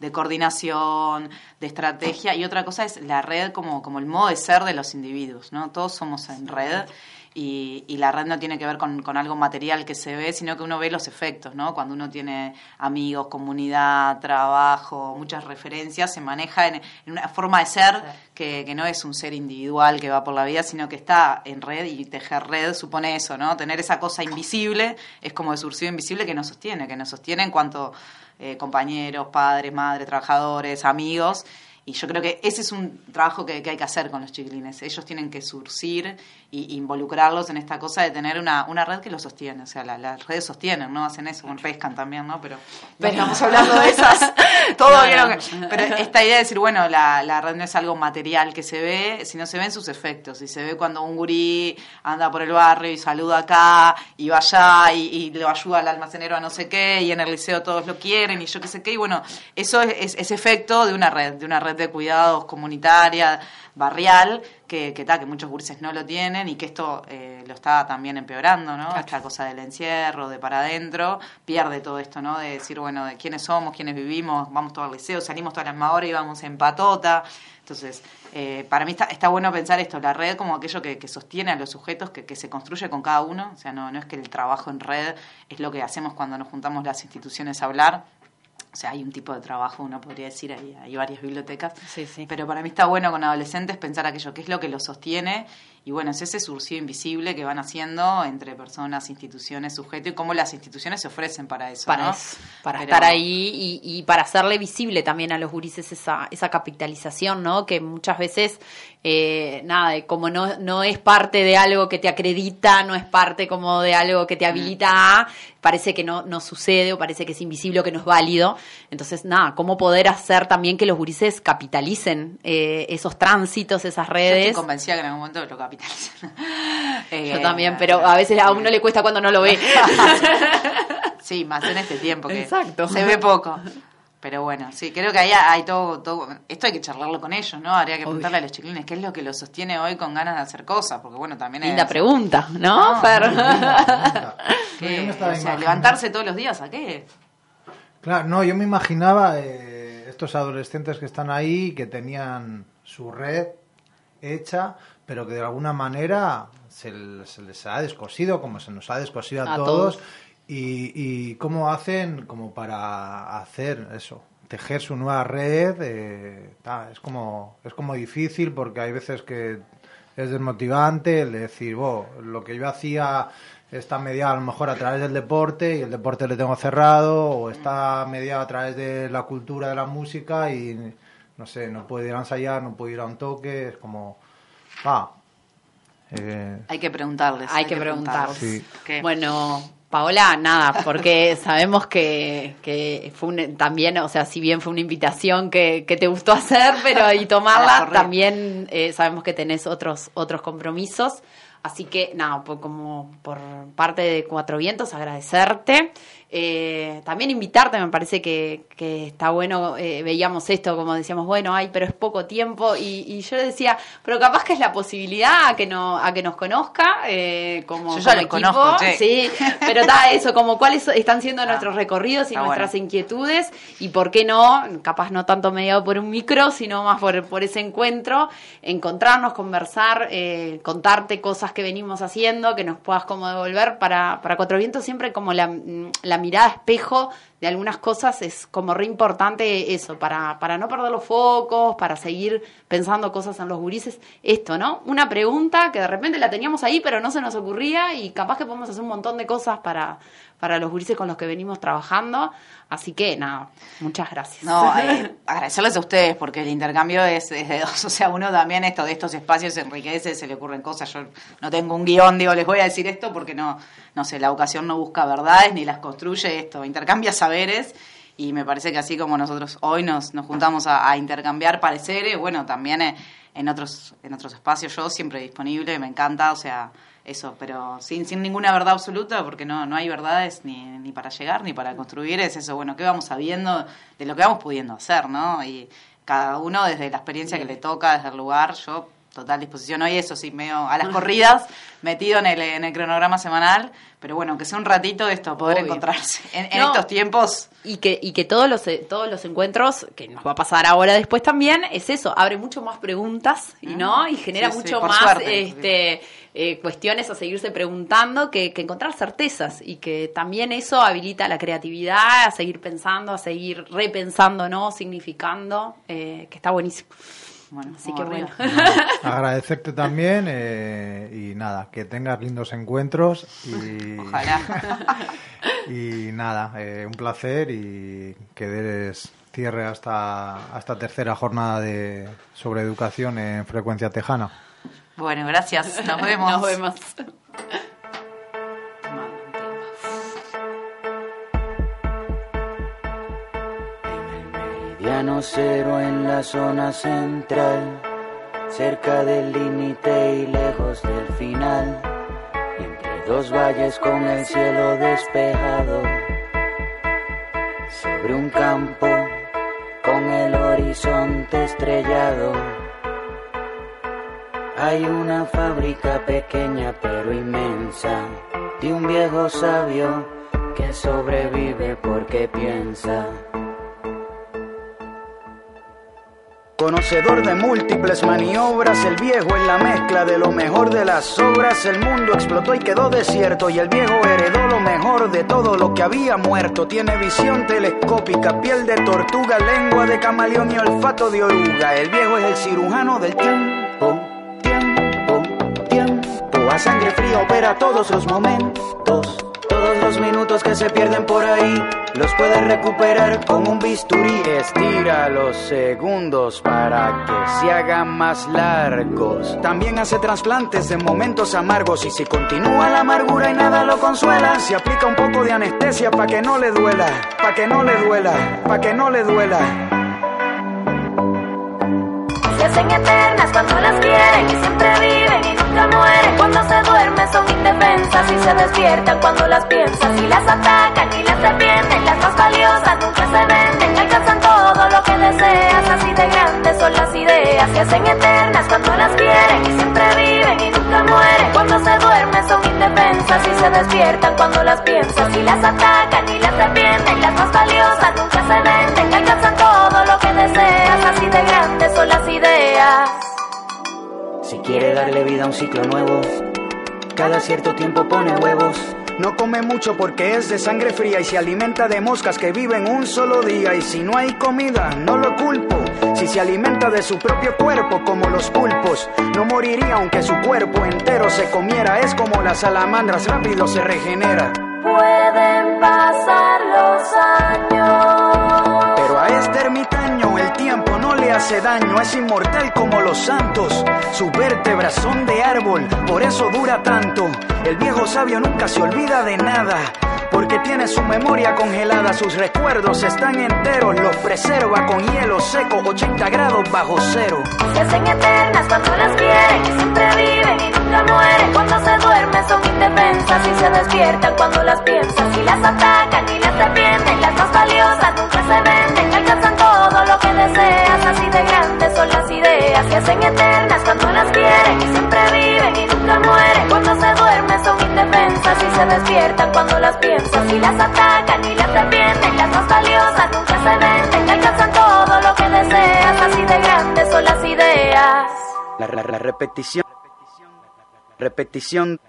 de coordinación, de estrategia, y otra cosa es la red como, como el modo de ser de los individuos, ¿no? Todos somos en red y, y la red no tiene que ver con, con algo material que se ve, sino que uno ve los efectos, ¿no? Cuando uno tiene amigos, comunidad, trabajo, muchas referencias, se maneja en, en una forma de ser que, que no es un ser individual que va por la vida, sino que está en red y tejer red supone eso, ¿no? Tener esa cosa invisible es como el surcido invisible que nos sostiene, que nos sostiene en cuanto eh, compañeros, padres, madres, trabajadores, amigos. Y yo creo que ese es un trabajo que, que hay que hacer con los chiquilines. Ellos tienen que surcir y involucrarlos en esta cosa de tener una, una red que los sostiene. O sea, la- las redes sostienen, ¿no? Hacen eso, con pescan también, ¿no? Pero, no estamos hablando de esas. Todo No, ok. Pero esta idea de decir, bueno, la, la red no es algo material que se ve, sino se ven sus efectos. Y se ve cuando un gurí anda por el barrio y saluda acá y va allá y, y lo ayuda al almacenero a no sé qué y en el liceo todos lo quieren y yo qué sé qué. Y bueno, eso es, es, es efecto de una red, de una red de cuidados comunitaria, barrial, que, que, ta, que muchos gurises no lo tienen y que esto eh, lo está también empeorando, ¿no? Esta cosa del encierro, de para adentro, pierde todo esto, ¿no? De decir, bueno, de quiénes somos, quiénes vivimos, vamos todos al liceo, salimos todas las misma hora y vamos en patota. Entonces, eh, para mí está, está bueno pensar esto, la red como aquello que, que sostiene a los sujetos, que, que se construye con cada uno. O sea, no, no es que el trabajo en red es lo que hacemos cuando nos juntamos las instituciones a hablar. O sea, hay un tipo de trabajo, uno podría decir, hay, hay varias bibliotecas. Sí, sí. Pero para mí está bueno con adolescentes pensar aquello, qué es lo que los sostiene. Y bueno, es ese surcido invisible que van haciendo entre personas, instituciones, sujetos y cómo las instituciones se ofrecen para eso. para ¿no? eso, para Pero- estar ahí y, y para hacerle visible también a los gurises esa, esa capitalización, ¿no? Que muchas veces, eh, nada, como no, no es parte de algo que te acredita, no es parte como de algo que te habilita a, parece que no, no sucede o parece que es invisible o que no es válido. Entonces, nada, cómo poder hacer también que los gurises capitalicen eh, esos tránsitos, esas Yo redes. estoy convencida que en algún momento lo Eh, Yo también, pero a veces a uno le cuesta cuando no lo ve. Sí, más en este tiempo que Exacto. se ve poco. Pero bueno, sí, creo que ahí hay todo, todo. Esto hay que charlarlo con ellos, ¿no? Habría que preguntarle a los chiquilines qué es lo que los sostiene hoy con ganas de hacer cosas. Porque bueno, también Linda es. pregunta, ¿no, No, Fer? Yo me estaba o sea, levantarse todos los días, ¿a qué? Claro, no, yo me imaginaba eh, estos adolescentes que están ahí, que tenían su red hecha, pero que de alguna manera se, les ha descosido, como se nos ha descosido a, A todos, todos. Y, y cómo hacen como para hacer eso, tejer su nueva red, eh, es como es como difícil porque hay veces que es desmotivante el decir, "Bo, lo que yo hacía está mediado a lo mejor a través del deporte y el deporte le tengo cerrado, o está mediado a través de la cultura de la música y no sé, no puedo ir a ensayar, no puedo ir a un toque, es como, ah, eh, Hay que preguntarles. Hay que preguntarles. Sí. Bueno, Paola, nada, porque sabemos que, que fue un- también, o sea, si bien fue una invitación que, que te gustó hacer, pero y tomarla, también eh, sabemos que tenés otros, otros compromisos. Así que, nada, por, como por parte de Cuatro Vientos, agradecerte. Eh, también invitarte, me parece que, que está bueno, eh, veíamos esto, como decíamos, bueno, ay, pero es poco tiempo, y, y yo decía, pero capaz que es la posibilidad a que, no, a que nos conozca, eh, como, Yo ya como los conozco, sí, pero está eso, como cuáles están siendo Ah, nuestros recorridos y nuestras bueno. inquietudes, y por qué no, capaz no tanto mediado por un micro, sino más por, por ese encuentro, encontrarnos, conversar, contarte cosas que venimos haciendo, que nos puedas como devolver para, para Cuatro Vientos, siempre como la, la mirada espejo de algunas cosas es como re importante eso, para, para no perder los focos, para seguir pensando cosas en los gurises. Esto, ¿no? Una pregunta que de repente la teníamos ahí, pero no se nos ocurría y capaz que podemos hacer un montón de cosas para, para los gurises con los que venimos trabajando. Así que, nada, muchas gracias. No, eh, agradecerles a ustedes porque el intercambio es, es de dos. O sea, uno también esto de estos espacios enriquece, se le ocurren cosas. Yo no tengo un guion, digo, les voy a decir esto porque no, no sé, la educación no busca verdades ni las construye esto, intercambia saberes. Y me parece que así como nosotros hoy nos, nos juntamos a, intercambiar pareceres, bueno, también eh, en otros, en otros espacios yo siempre disponible, me encanta, o sea, eso, pero sin, sin ninguna verdad absoluta, porque no, no hay verdades ni, ni para llegar ni para construir, es eso, bueno, ¿qué vamos sabiendo de lo que vamos pudiendo hacer, no? Y cada uno desde la experiencia que le toca, desde el lugar, yo total disposición hoy, eso sí, medio a las corridas, metido en el, en el cronograma semanal, pero bueno, que sea un ratito esto, poder Obvio. encontrarse en, en No. estos tiempos. Y que, y que todos los todos los encuentros, que nos va a pasar ahora después también, es eso, abre mucho más preguntas y no, y genera Sí, mucho más suerte. este eh, cuestiones a seguirse preguntando que, que encontrar certezas y que también eso habilita la creatividad, a seguir pensando, a seguir repensando, ¿no? significando, eh, que está buenísimo. Bueno, Así que bueno. Agradecerte también eh, y nada, que tengas lindos encuentros y, Ojalá. y nada, eh, un placer y que des cierre hasta esta tercera jornada de sobre educación en frecuencia tejana. Bueno, gracias. Nos vemos. Nos vemos. Cero en la zona central, cerca del límite y lejos del final, entre dos valles con el cielo despejado, sobre un campo con el horizonte estrellado. Hay una fábrica pequeña pero inmensa de un viejo sabio que sobrevive porque piensa. Conocedor de múltiples maniobras, el viejo en la mezcla de lo mejor de las obras. El mundo explotó y quedó desierto y el viejo heredó lo mejor de todo lo que había muerto. Tiene visión telescópica, piel de tortuga, lengua de camaleón y olfato de oruga. El viejo es el cirujano del tiempo, tiempo, tiempo. A sangre fría opera todos los momentos. Todos los minutos que se pierden por ahí los puedes recuperar con un bisturí. Estira los segundos para que se hagan más largos. También hace trasplantes de momentos amargos y si continúa la amargura y nada lo consuela, se aplica un poco de anestesia para que no le duela, para que no le duela, para que no le duela. Se hacen eternas cuando las quieren y siempre viven y mueren. Cuando se duermen son indefensas y se despiertan cuando las piensas y las atacan y las defienden. Las más valiosas nunca se venden, un ciclo nuevo, cada cierto tiempo pone huevos. No come mucho porque es de sangre fría y se alimenta de moscas que viven un solo día. Y si no hay comida, no lo culpo. Si se alimenta de su propio cuerpo como los pulpos, no moriría aunque su cuerpo entero se comiera. Es como las salamandras, rápido se regenera. Pueden pasar hace daño, es inmortal como los santos. Sus vértebras son de árbol, por eso dura tanto. El viejo sabio nunca se olvida de nada. Porque tiene su memoria congelada, sus recuerdos están enteros, los preserva con hielo seco, 80 grados bajo cero. Se hacen eternas cuando las quieren y siempre viven y nunca mueren. Cuando se duermen son indefensas y se despiertan cuando las piensas y las atacan y las defienden. Las más valiosas nunca se venden, alcanzan todo lo que deseas. Así de grandes son las ideas. Se hacen eternas cuando las quieren y siempre viven y nunca mueren. Cuando se duermen son indefensas y se despiertan cuando las piensas y las atacan y las defienden. Las más valiosas nunca se venden, alcanzan todo lo que deseas. Así de grandes son las ideas. La, la- la repetición. Repetición.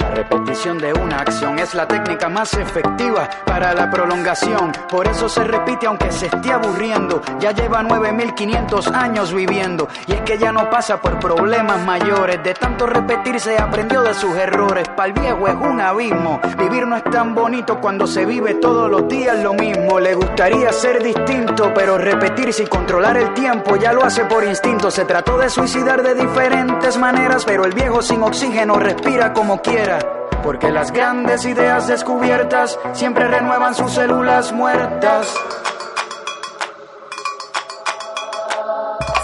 La repetición de una acción es la técnica más efectiva para la prolongación. Por eso se repite aunque se esté aburriendo. Ya lleva 9500 años viviendo. Y es que ya no pasa por problemas mayores. De tanto repetirse aprendió de sus errores. Para el viejo es un abismo. Vivir no es tan bonito cuando se vive todos los días lo mismo. Le gustaría ser distinto, pero repetirse y controlar el tiempo ya lo hace por instinto. Se trató de suicidar de diferentes maneras, pero el viejo sin oxígeno respira como Porque las grandes ideas descubiertas siempre renuevan sus células muertas.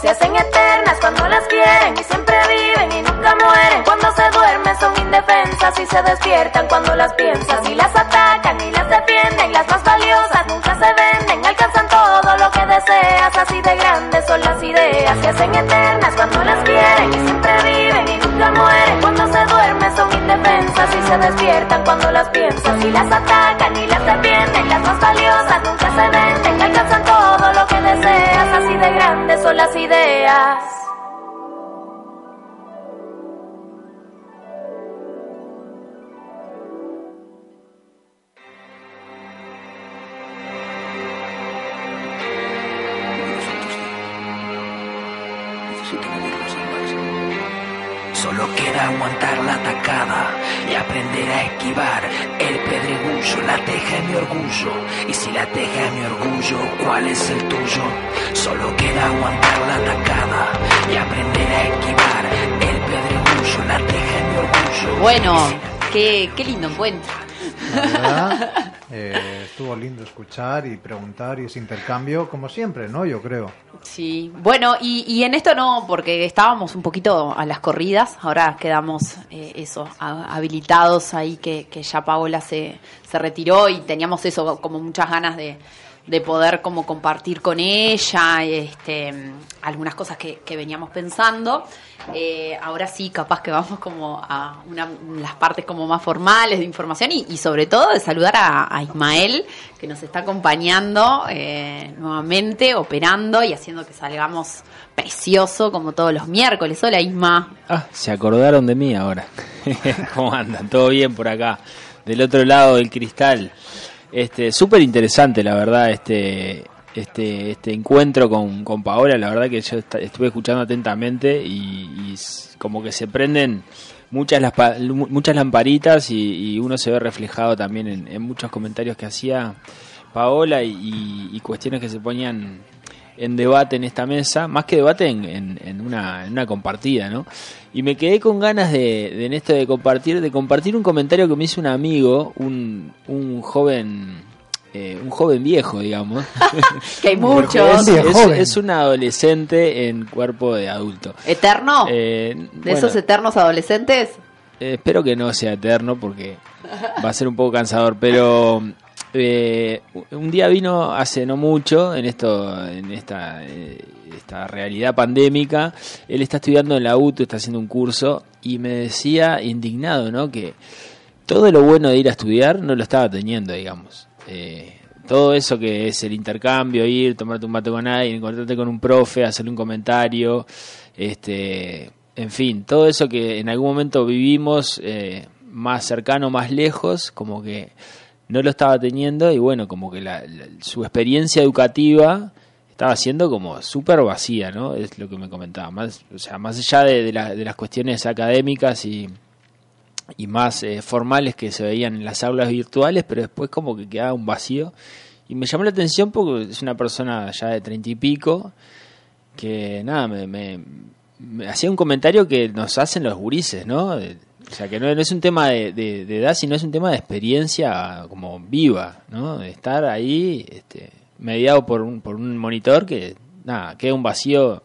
Se hacen eternas cuando las quieren y siempre viven y nunca mueren. Cuando se duermen son indefensas y se despiertan cuando las piensas y las atacan y las defienden. Las más valiosas nunca se venden, alcanzan todo lo que deseas. Así de grandes son las ideas. Se hacen eternas cuando y indefensas y se despiertan cuando las piensas y las atacan y las defienden. Las más valiosas nunca se venden, alcanzan todo lo que deseas. Así de grandes son las ideas. Y aprender a esquivar el pedregullo. La teja es mi orgullo. Y si la teja es mi orgullo, ¿cuál es el tuyo? Solo queda aguantar la atacada y aprender a esquivar el pedregullo. La teja es mi orgullo. Bueno, qué, qué lindo encuentro. La verdad, eh, estuvo lindo escuchar y preguntar y ese intercambio, como siempre, ¿no? Yo creo. Sí, bueno, y, y en esto no, porque estábamos un poquito a las corridas, ahora quedamos eh, habilitados ahí que, que ya Paola se, se retiró y teníamos eso, como muchas ganas de, de poder como compartir con ella este, algunas cosas que, que veníamos pensando. Eh, ahora sí, capaz que vamos como a una, las partes como más formales de información y, y sobre todo de saludar a, Ismael, que nos está acompañando eh, nuevamente, operando y haciendo que salgamos precioso como todos los miércoles. Hola Isma. Ah, se acordaron de mí ahora. ¿Cómo andan? ¿Todo bien por acá? Del otro lado del cristal. Este, súper interesante, la verdad, este, este, este encuentro con, con Paola. La verdad que yo estuve escuchando atentamente y, como que se prenden muchas, las muchas lamparitas y, y uno se ve reflejado también en, en muchos comentarios que hacía Paola y- y cuestiones que se ponían en debate en esta mesa, más que debate en, en- en una, en una compartida, ¿no? Y me quedé con ganas de, de en esto de compartir, de compartir un comentario que me hizo un amigo, un, un joven, eh, un joven viejo, digamos. Que hay muchos. Es, es- es un adolescente en cuerpo de adulto. ¿Eterno? Eh, ¿De bueno, esos eternos adolescentes? eh, espero que no sea eterno porque va a ser un poco cansador, pero eh, un día vino hace no mucho en esto, en esta, eh, esta realidad pandémica. Él está estudiando en la UTU, está haciendo un curso y me decía indignado, ¿no? Que todo lo bueno de ir a estudiar no lo estaba teniendo, digamos. Eh, todo eso que es el intercambio, ir, tomarte un mate con alguien, encontrarte con un profe, hacerle un comentario, este, en fin, todo eso que en algún momento vivimos eh, más cercano, más lejos, como que no lo estaba teniendo y bueno, como que la- su experiencia educativa estaba siendo como súper vacía, ¿no? Es lo que me comentaba. Más, o sea, más allá de, de las cuestiones académicas y, y más eh, formales que se veían en las aulas virtuales, pero después como que quedaba un vacío. Y me llamó la atención porque es una persona ya de treinta y pico que nada, me, me- me hacía un comentario que nos hacen los gurises, ¿no? O sea, que no, no es un tema de, de- de edad, sino es un tema de experiencia como viva, ¿no? De estar ahí este, mediado por un, por un monitor que, nada, queda un vacío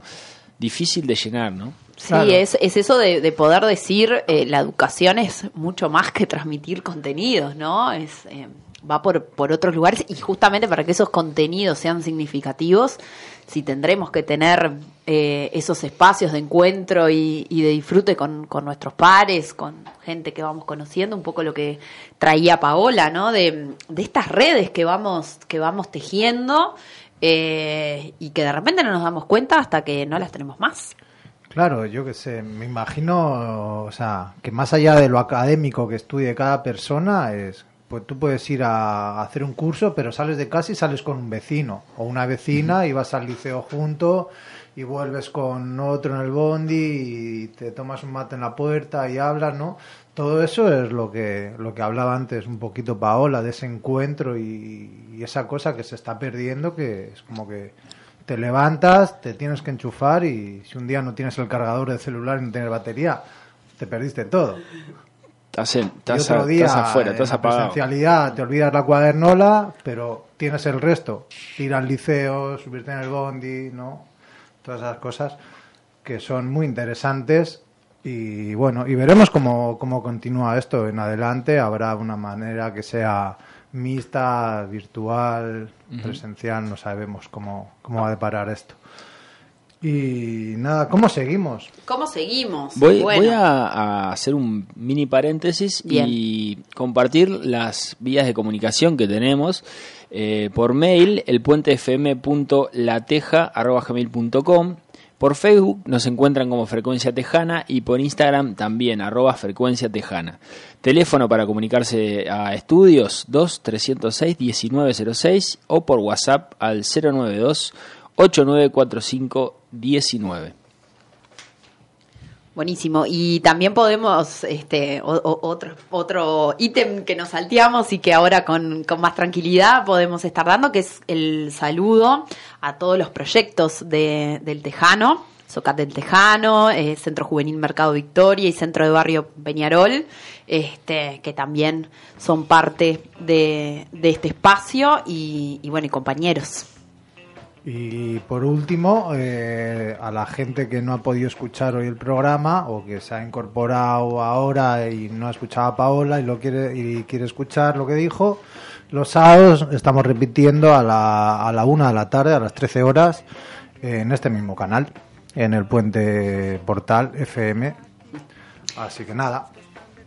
difícil de llenar, ¿no? Sí, es, es eso de, de poder decir, eh, la educación es mucho más que transmitir contenidos, ¿no? Es, eh, va por, por otros lugares y justamente para que esos contenidos sean significativos, si tendremos que tener eh, esos espacios de encuentro y, y de disfrute con, con nuestros pares, con gente que vamos conociendo, un poco lo que traía Paola, ¿no? De, de estas redes que vamos, que vamos tejiendo eh, y que de repente no nos damos cuenta hasta que no las tenemos más. Claro, yo que sé, me imagino, o sea, que más allá de lo académico que estudie cada persona, es, pues tú puedes ir a hacer un curso, pero sales de casa y sales con un vecino o una vecina y vas al liceo junto y vuelves con otro en el bondi y te tomas un mate en la puerta y hablas, ¿no? Todo eso es lo que, lo que hablaba antes un poquito Paola, de ese encuentro y, y esa cosa que se está perdiendo, que es como que te levantas, te tienes que enchufar y si un día no tienes el cargador del celular y no tienes batería, te perdiste todo. Estás, en- Y estás, otro a- día, estás afuera, en estás presencialidad, te olvidas la cuadernola, pero tienes el resto. Ir al liceo, subirte en el bondi, ¿no? Todas esas cosas que son muy interesantes y bueno, y veremos cómo, cómo continúa esto en adelante. Habrá una manera que sea mixta, virtual, presencial, no sabemos cómo, cómo va a deparar esto. Y nada, ¿cómo seguimos? ¿Cómo seguimos? Voy, Bueno, voy a, a hacer un mini paréntesis y compartir las vías de comunicación que tenemos. Eh, por mail, elpuentefm.lateja.gmail.com Por Facebook nos encuentran como Frecuencia Tejana y por Instagram también, arroba Frecuencia Tejana. Teléfono para comunicarse a estudios 2-306-1906 o por WhatsApp al 092 894519. Buenísimo. Y también podemos, este, o- otro, otro ítem que nos salteamos y que ahora con, con más tranquilidad podemos estar dando, que es el saludo a todos los proyectos de- del Tejano, Socat del Tejano, eh, Centro Juvenil Mercado Victoria y Centro de Barrio Peñarol, este, que también son parte de, de este espacio y, y bueno, y compañeros. Y por último, eh, a la gente que no ha podido escuchar hoy el programa o que se ha incorporado ahora y no ha escuchado a Paola y lo quiere y quiere escuchar lo que dijo, los sábados estamos repitiendo a la, a la una de la tarde, a las 13 horas, en este mismo canal, en el Puente Portal FM. Así que nada,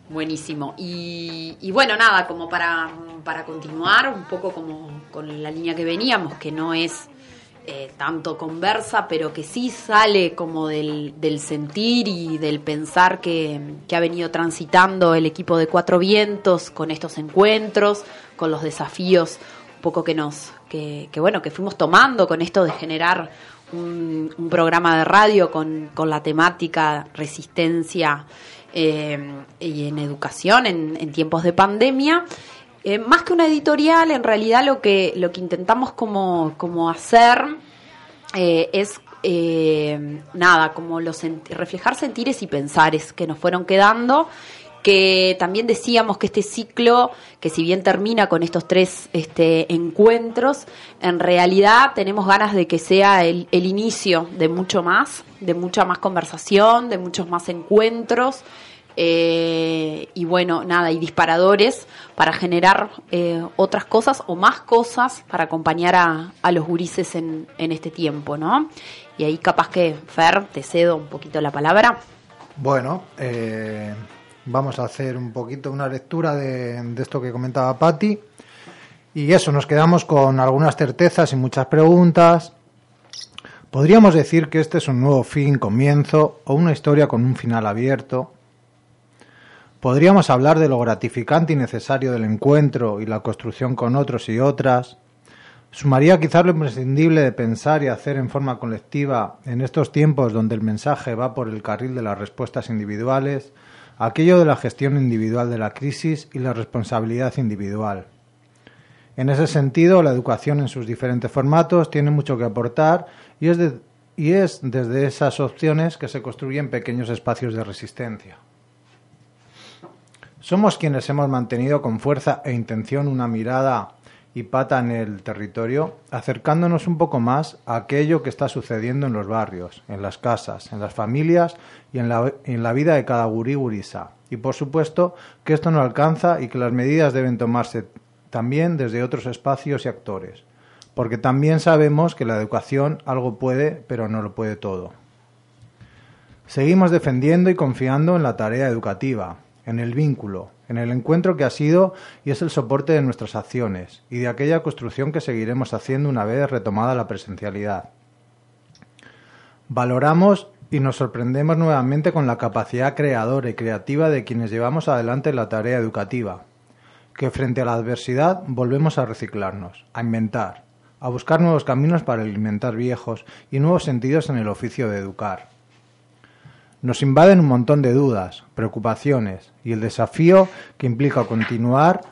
Buenísimo. Y, y bueno, nada, como para, para continuar un poco como con la línea que veníamos, que no es eh, tanto conversa, pero que sí sale como del, del sentir y del pensar que, que ha venido transitando el equipo de Cuatro Vientos con estos encuentros, con los desafíos un poco que nos, que, que bueno, que fuimos tomando con esto de generar un, un programa de radio con, con la temática resistencia eh, y en educación en, en tiempos de pandemia. Eh, más que una editorial, en realidad lo que, lo que intentamos como, como hacer eh, es eh, nada, como los reflejar sentires y pensares que nos fueron quedando que también decíamos que este ciclo, que si bien termina con estos tres este, encuentros, en realidad tenemos ganas de que sea el, el inicio de mucho más, de mucha más conversación, de muchos más encuentros. Eh, y bueno, nada, y disparadores para generar eh, otras cosas o más cosas para acompañar a, a los gurises en, en este tiempo, ¿no? Y ahí capaz que, Fer, te cedo un poquito la palabra. Bueno, eh, vamos a hacer un poquito una lectura de, de esto que comentaba Patti. Y eso, nos quedamos con algunas certezas y muchas preguntas. Podríamos decir que este es un nuevo fin, comienzo, o una historia con un final abierto. Podríamos hablar de lo gratificante y necesario del encuentro y la construcción con otros y otras. Sumaría quizás lo imprescindible de pensar y hacer en forma colectiva en estos tiempos donde el mensaje va por el carril de las respuestas individuales, aquello de la gestión individual de la crisis y la responsabilidad individual. En ese sentido, la educación en sus diferentes formatos tiene mucho que aportar y es, y es desde esas opciones que se construyen pequeños espacios de resistencia. Somos quienes hemos mantenido con fuerza e intención una mirada y pata en el territorio, acercándonos un poco más a aquello que está sucediendo en los barrios, en las casas, en las familias y en la, vida de cada gurí gurisa. Y por supuesto que esto no alcanza y que las medidas deben tomarse también desde otros espacios y actores, porque también sabemos que la educación algo puede, pero no lo puede todo. Seguimos defendiendo y confiando en la tarea educativa, en el vínculo, en el encuentro que ha sido y es el soporte de nuestras acciones y de aquella construcción que seguiremos haciendo una vez retomada la presencialidad. Valoramos y nos sorprendemos nuevamente con la capacidad creadora y creativa de quienes llevamos adelante la tarea educativa, que frente a la adversidad volvemos a reciclarnos, a inventar, a buscar nuevos caminos para alimentar viejos y nuevos sentidos en el oficio de educar. Nos invaden un montón de dudas, preocupaciones y el desafío que implica continuar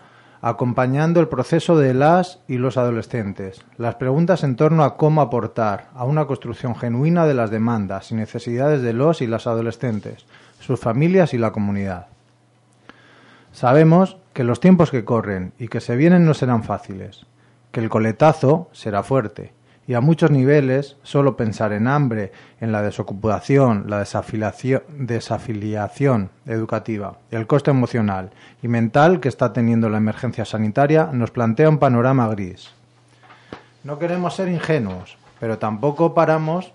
acompañando el proceso de las y los adolescentes, las preguntas en torno a cómo aportar a una construcción genuina de las demandas y necesidades de los y las adolescentes, sus familias y la comunidad. Sabemos que los tiempos que corren y que se vienen no serán fáciles, que el coletazo será fuerte y a muchos niveles solo pensar en hambre, en la desocupación, la desafiliación, desafiliación educativa, el coste emocional y mental que está teniendo la emergencia sanitaria nos plantea un panorama gris. No queremos ser ingenuos, pero tampoco paramos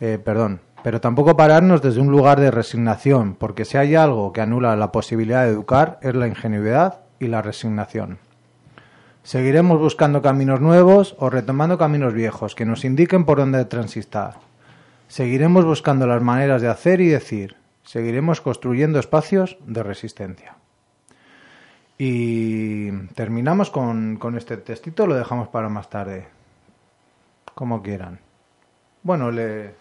eh, perdón, pero tampoco pararnos desde un lugar de resignación, porque si hay algo que anula la posibilidad de educar es la ingenuidad y la resignación. Seguiremos buscando caminos nuevos o retomando caminos viejos que nos indiquen por dónde transitar. Seguiremos buscando las maneras de hacer y decir. Seguiremos construyendo espacios de resistencia. Y terminamos con, con este textito, lo dejamos para más tarde. Como quieran. Bueno, le,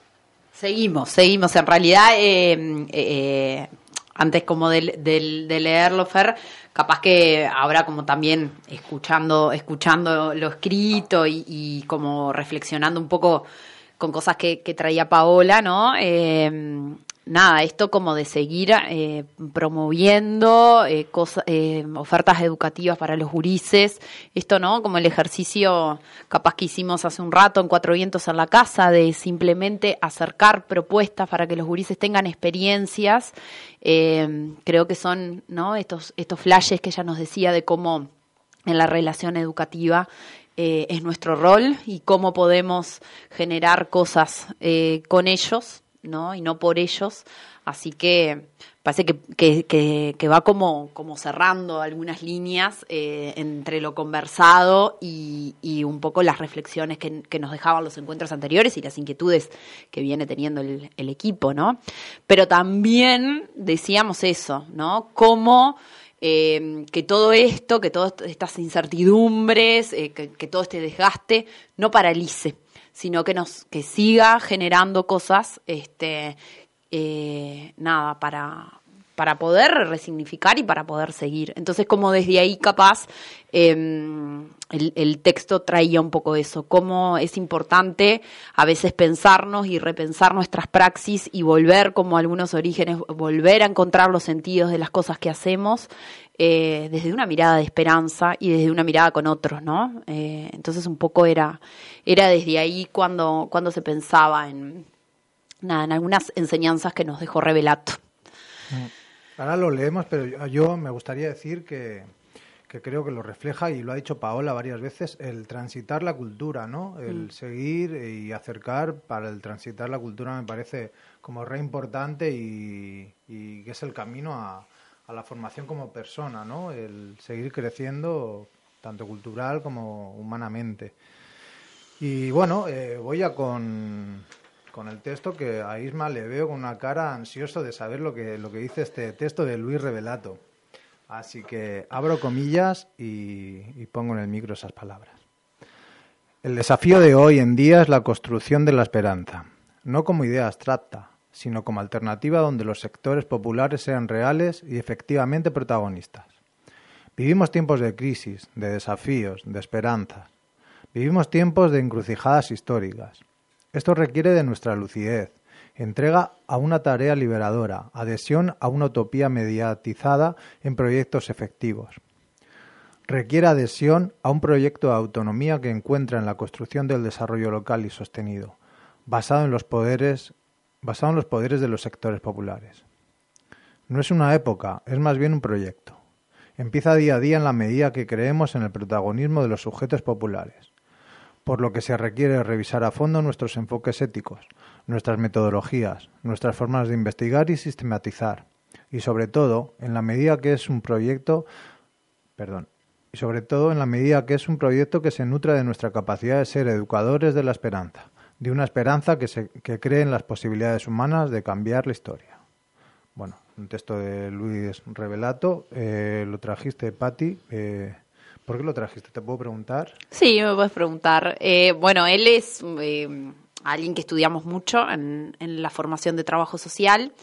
Seguimos, seguimos. En realidad, eh, eh, antes como de, de- de leerlo, Fer, capaz que ahora como también escuchando, escuchando lo escrito y, como reflexionando un poco con cosas que, que traía Paola, ¿no? Eh, nada, esto como de seguir eh, promoviendo eh, eh, ofertas educativas para los gurises, esto, ¿no? Como el ejercicio capaz que hicimos hace un rato en Cuatro Vientos en la casa, de simplemente acercar propuestas para que los gurises tengan experiencias, eh, creo que son, ¿no? Estos, estos flashes que ella nos decía de cómo en la relación educativa es nuestro rol y cómo podemos generar cosas eh, con ellos, ¿no? Y no por ellos. Así que parece que, que, que- va como, como cerrando algunas líneas eh, entre lo conversado y, y un poco las reflexiones que, que nos dejaban los encuentros anteriores y las inquietudes que viene teniendo el, el equipo, ¿no? Pero también decíamos eso, ¿no? Cómo eh, que todo esto, que todas estas incertidumbres, eh, que, que todo este desgaste no paralice, sino que nos que siga generando cosas, este, eh, nada, para, para poder resignificar y para poder seguir. Entonces, como desde ahí capaz, eh, el, texto traía un poco eso, cómo es importante a veces pensarnos y repensar nuestras praxis y volver como algunos orígenes, volver a encontrar los sentidos de las cosas que hacemos eh, desde una mirada de esperanza y desde una mirada con otros, ¿no? Eh, entonces un poco era, era desde ahí cuando, cuando se pensaba en, en algunas enseñanzas que nos dejó Revelato. Ahora lo leemos, pero yo, yo me gustaría decir que, que creo que lo refleja, y lo ha dicho Paola varias veces, el transitar la cultura, ¿no? El Mm. seguir y acercar para el transitar la cultura me parece como re importante y, y que es el camino a, a la formación como persona, ¿no? El seguir creciendo tanto cultural como humanamente. Y bueno, eh, voy ya con, con el texto que a Isma le veo con una cara ansioso de saber lo que, lo que dice este texto de Luis Revelato. Así que abro comillas y, y pongo en el micro esas palabras. El desafío de hoy en día es la construcción de la esperanza, no como idea abstracta, sino como alternativa donde los sectores populares sean reales y efectivamente protagonistas. Vivimos tiempos de crisis, de desafíos, de esperanzas. Vivimos tiempos de encrucijadas históricas. Esto requiere de nuestra lucidez, entrega a una tarea liberadora, adhesión a una utopía mediatizada en proyectos efectivos. Requiere adhesión a un proyecto de autonomía que encuentra en la construcción del desarrollo local y sostenido, basado en los poderes, basado en los poderes de los sectores populares. No es una época, es más bien un proyecto. Empieza día a día en la medida que creemos en el protagonismo de los sujetos populares, por lo que se requiere revisar a fondo nuestros enfoques éticos, nuestras metodologías, nuestras formas de investigar y sistematizar, y sobre todo, en la medida que es un proyecto, perdón, y sobre todo en la medida que es un proyecto que se nutre de nuestra capacidad de ser educadores de la esperanza, de una esperanza que, se, que cree en las posibilidades humanas de cambiar la historia. Bueno, un texto de Luis Revelato, eh, lo trajiste, Patti. Eh, ¿Por qué lo trajiste? ¿Te puedo preguntar? Sí, me puedes preguntar. Eh, bueno, él es eh, alguien que estudiamos mucho en, en la formación de trabajo social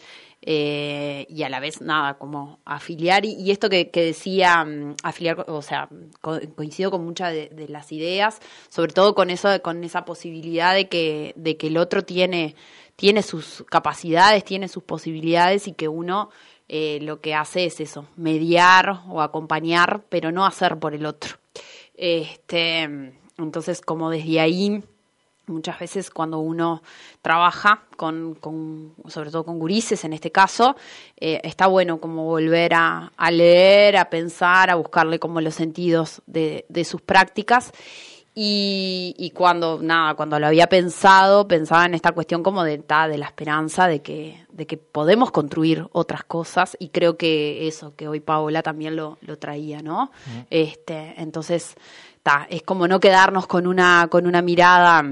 eh, y a la vez, nada, como afiliar. Y, esto que, decía, mm, afiliar, o sea, co- coincido con muchas de, de las ideas, sobre todo con eso, con esa posibilidad de que, de que el otro tiene, tiene sus capacidades, tiene sus posibilidades y que uno eh, lo que hace es eso, mediar o acompañar, pero no hacer por el otro. Este, entonces, como desde ahí, muchas veces cuando uno trabaja con, con sobre todo con gurises en este caso, eh, está bueno como volver a, a leer, a pensar, a buscarle como los sentidos de, de sus prácticas. Y, y cuando, nada, cuando lo había pensado, pensaba en esta cuestión como de, ta, de la esperanza de que, de que podemos construir otras cosas y creo que eso, que hoy Paola también lo, lo traía, ¿no? Este, entonces, ta, es como no quedarnos con una, con una mirada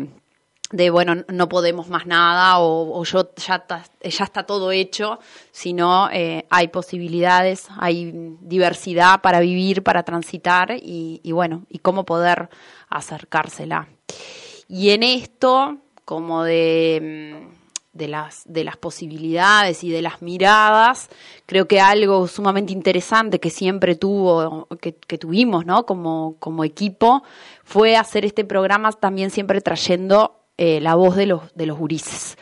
de bueno no podemos más nada o, yo ya está todo hecho sino eh, hay posibilidades hay diversidad para vivir para transitar y, y bueno y cómo poder acercársela. Y en esto como de mm, de las de las posibilidades y de las miradas creo que algo sumamente interesante que siempre tuvo que, que tuvimos no como como equipo fue hacer este programa también siempre trayendo eh, la voz de los de los gurises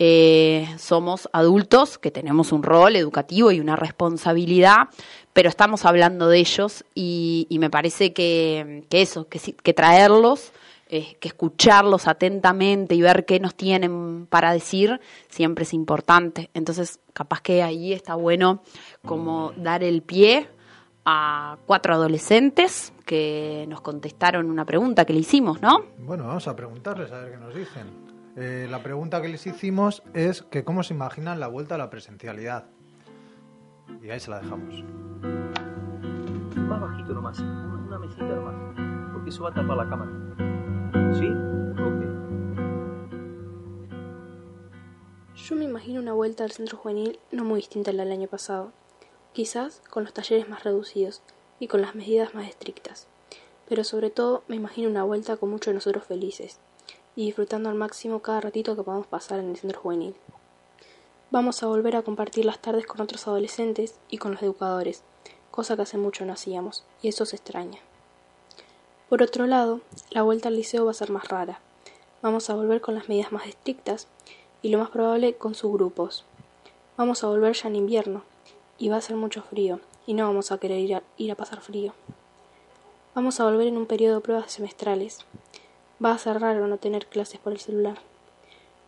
Eh, somos adultos que tenemos un rol educativo y una responsabilidad pero estamos hablando de ellos y, y me parece que, que eso que, que traerlos eh, que escucharlos atentamente y ver qué nos tienen para decir siempre es importante. Entonces, capaz que ahí está bueno como dar el pie a cuatro adolescentes que nos contestaron una pregunta que le hicimos, ¿no? Bueno, vamos a preguntarles a ver qué nos dicen. Eh, la pregunta que les hicimos es que cómo se imaginan la vuelta a la presencialidad. Y ahí se la dejamos. Más bajito nomás, una una mesita nomás, porque eso va a tapar la cámara. ¿Sí? Ok. Yo me imagino una vuelta al centro juvenil no muy distinta a la del año pasado, quizás con los talleres más reducidos y con las medidas más estrictas, pero sobre todo me imagino una vuelta con muchos de nosotros felices y disfrutando al máximo cada ratito que podamos pasar en el centro juvenil. Vamos a volver a compartir las tardes con otros adolescentes y con los educadores, cosa que hace mucho no hacíamos, y eso se extraña. Por otro lado, la vuelta al liceo va a ser más rara. Vamos a volver con las medidas más estrictas y lo más probable con subgrupos. Vamos a volver ya en invierno y va a hacer mucho frío y no vamos a querer ir a, pasar frío. Vamos a volver en un periodo de pruebas semestrales. Va a ser raro no tener clases por el celular.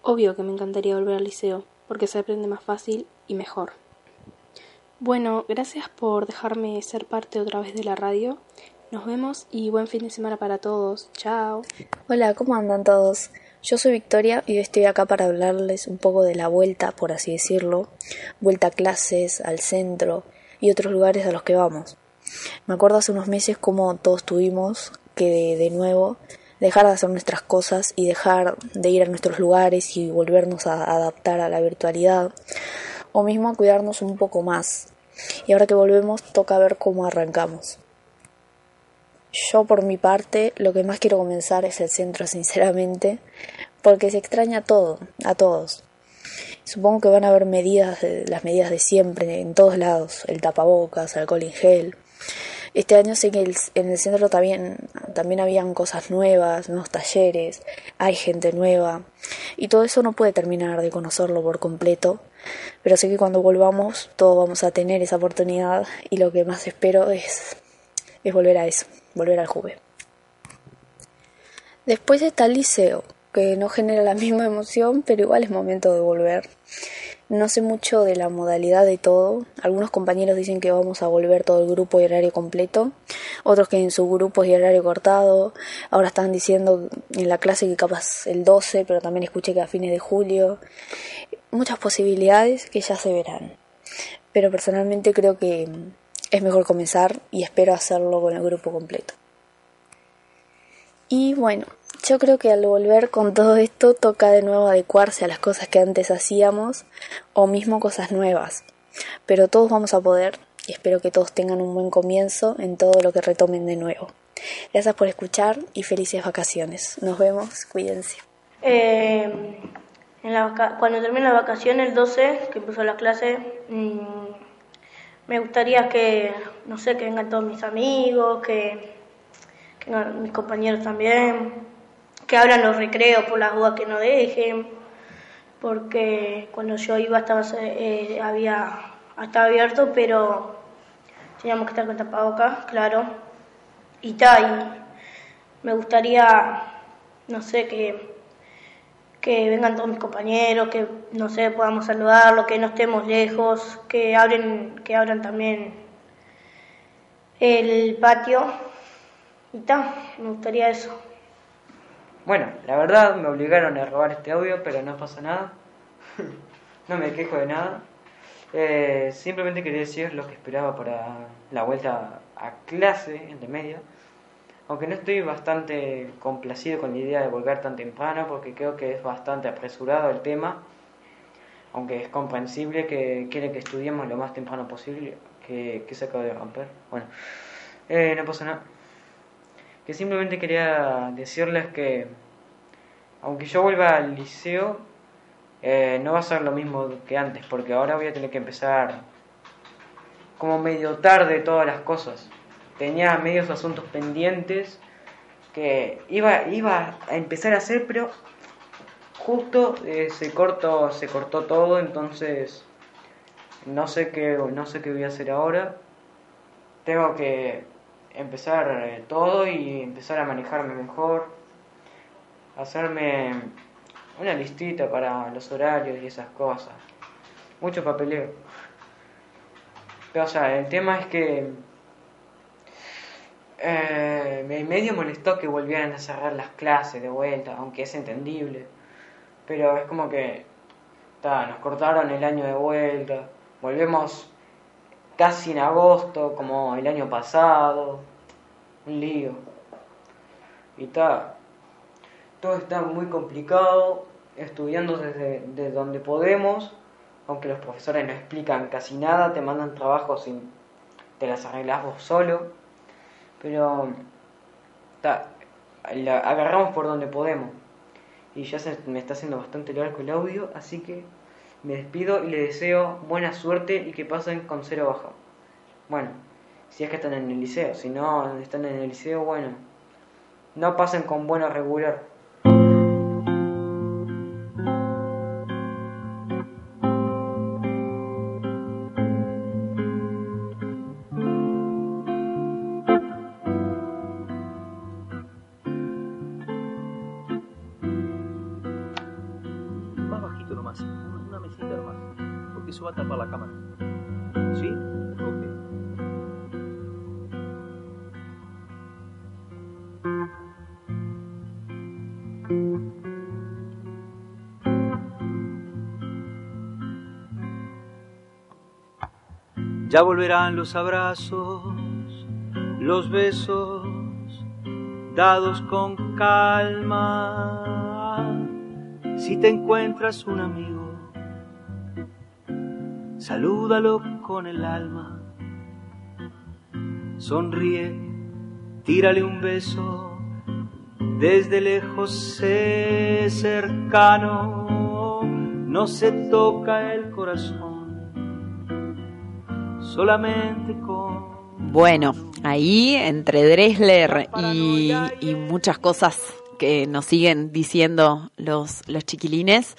Obvio que me encantaría volver al liceo porque se aprende más fácil y mejor. Bueno, gracias por dejarme ser parte otra vez de la radio. Nos vemos y buen fin de semana para todos. Chao. Hola, ¿cómo andan todos? Yo soy Victoria y hoy estoy acá para hablarles un poco de la vuelta, por así decirlo, vuelta a clases, al centro y otros lugares a los que vamos. Me acuerdo hace unos meses cómo todos tuvimos que de, de nuevo dejar de hacer nuestras cosas y dejar de ir a nuestros lugares y volvernos a adaptar a la virtualidad o mismo a cuidarnos un poco más. Y ahora que volvemos toca ver cómo arrancamos. Yo por mi parte lo que más quiero comenzar es el centro sinceramente porque se extraña todo, a todos. Supongo que van a haber medidas, las medidas de siempre en todos lados, el tapabocas, alcohol en gel. Este año sé que en el centro también, también habían cosas nuevas, nuevos talleres, hay gente nueva y todo eso no puede terminar de conocerlo por completo, pero sé que cuando volvamos todos vamos a tener esa oportunidad y lo que más espero es, es volver a eso, volver al juve. Después está el liceo, que no genera la misma emoción, pero igual es momento de volver. No sé mucho de la modalidad de todo. Algunos compañeros dicen que vamos a volver todo el grupo y horario completo. Otros que en su grupo y horario cortado. Ahora están diciendo en la clase que capaz el 12, pero también escuché que a fines de julio. Muchas posibilidades que ya se verán. Pero personalmente creo que es mejor comenzar y espero hacerlo con el grupo completo. Y bueno, yo creo que al volver con todo esto toca de nuevo adecuarse a las cosas que antes hacíamos o mismo cosas nuevas. Pero todos vamos a poder y espero que todos tengan un buen comienzo en todo lo que retomen de nuevo. Gracias por escuchar y felices vacaciones. Nos vemos, cuídense. Eh, en la cuando termine la vacación, el 12, que empezó la clase, mm, me gustaría que, no sé, que vengan todos mis amigos, que, que vengan mis compañeros también, que abran los recreos por las dudas que no dejen, porque cuando yo iba estaba, eh, había, estaba abierto, pero teníamos que estar con tapabocas, claro, y tal, y me gustaría, no sé, que que vengan todos mis compañeros, que no sé, podamos saludarlos, que no estemos lejos, que abren, que abran también el patio. Y tal, me gustaría eso. Bueno, la verdad me obligaron a grabar este audio, pero no pasa nada. no me quejo de nada. Eh, simplemente quería decir lo que esperaba para la vuelta a clase entre media. Aunque no estoy bastante complacido con la idea de volver tan temprano porque creo que es bastante apresurado el tema. Aunque es comprensible que quieren que estudiemos lo más temprano posible. Que, que se acaba de romper. Bueno, eh, no pasa nada. Que simplemente quería decirles que aunque yo vuelva al liceo, eh, no va a ser lo mismo que antes, porque ahora voy a tener que empezar como medio tarde todas las cosas. Tenía medios asuntos pendientes que iba, iba a empezar a hacer, pero justo eh, se cortó, se cortó todo, entonces no sé qué, no sé qué voy a hacer ahora. Tengo que empezar eh, todo y empezar a manejarme mejor, hacerme una listita para los horarios y esas cosas. Mucho papeleo. Pero, o sea, el tema es que eh, me medio molestó que volvieran a cerrar las clases de vuelta, aunque es entendible. Pero es como que ta, nos cortaron el año de vuelta. Volvemos casi en agosto, como el año pasado. Un lío. Y está. Todo está muy complicado estudiando desde, desde donde podemos, aunque los profesores no explican casi nada, te mandan trabajos y te las arreglas vos solo, pero ta, agarramos por donde podemos. Y ya se me está haciendo bastante largo el audio, así que me despido y les deseo buena suerte y que pasen con cero baja. Bueno, si es que están en el liceo, si no están en el liceo, bueno, no pasen con buena regular. Más bajito nomás, eso va a tapar la cámara. ¿Sí? Ok. Ya volverán los abrazos, los besos, dados con calma. Si te encuentras un amigo, salúdalo con el alma. Sonríe, tírale un beso, desde lejos sé cercano, no se toca el corazón, solamente con Bueno, ahí entre Dresler y, y muchas cosas que nos siguen diciendo los, los chiquilines.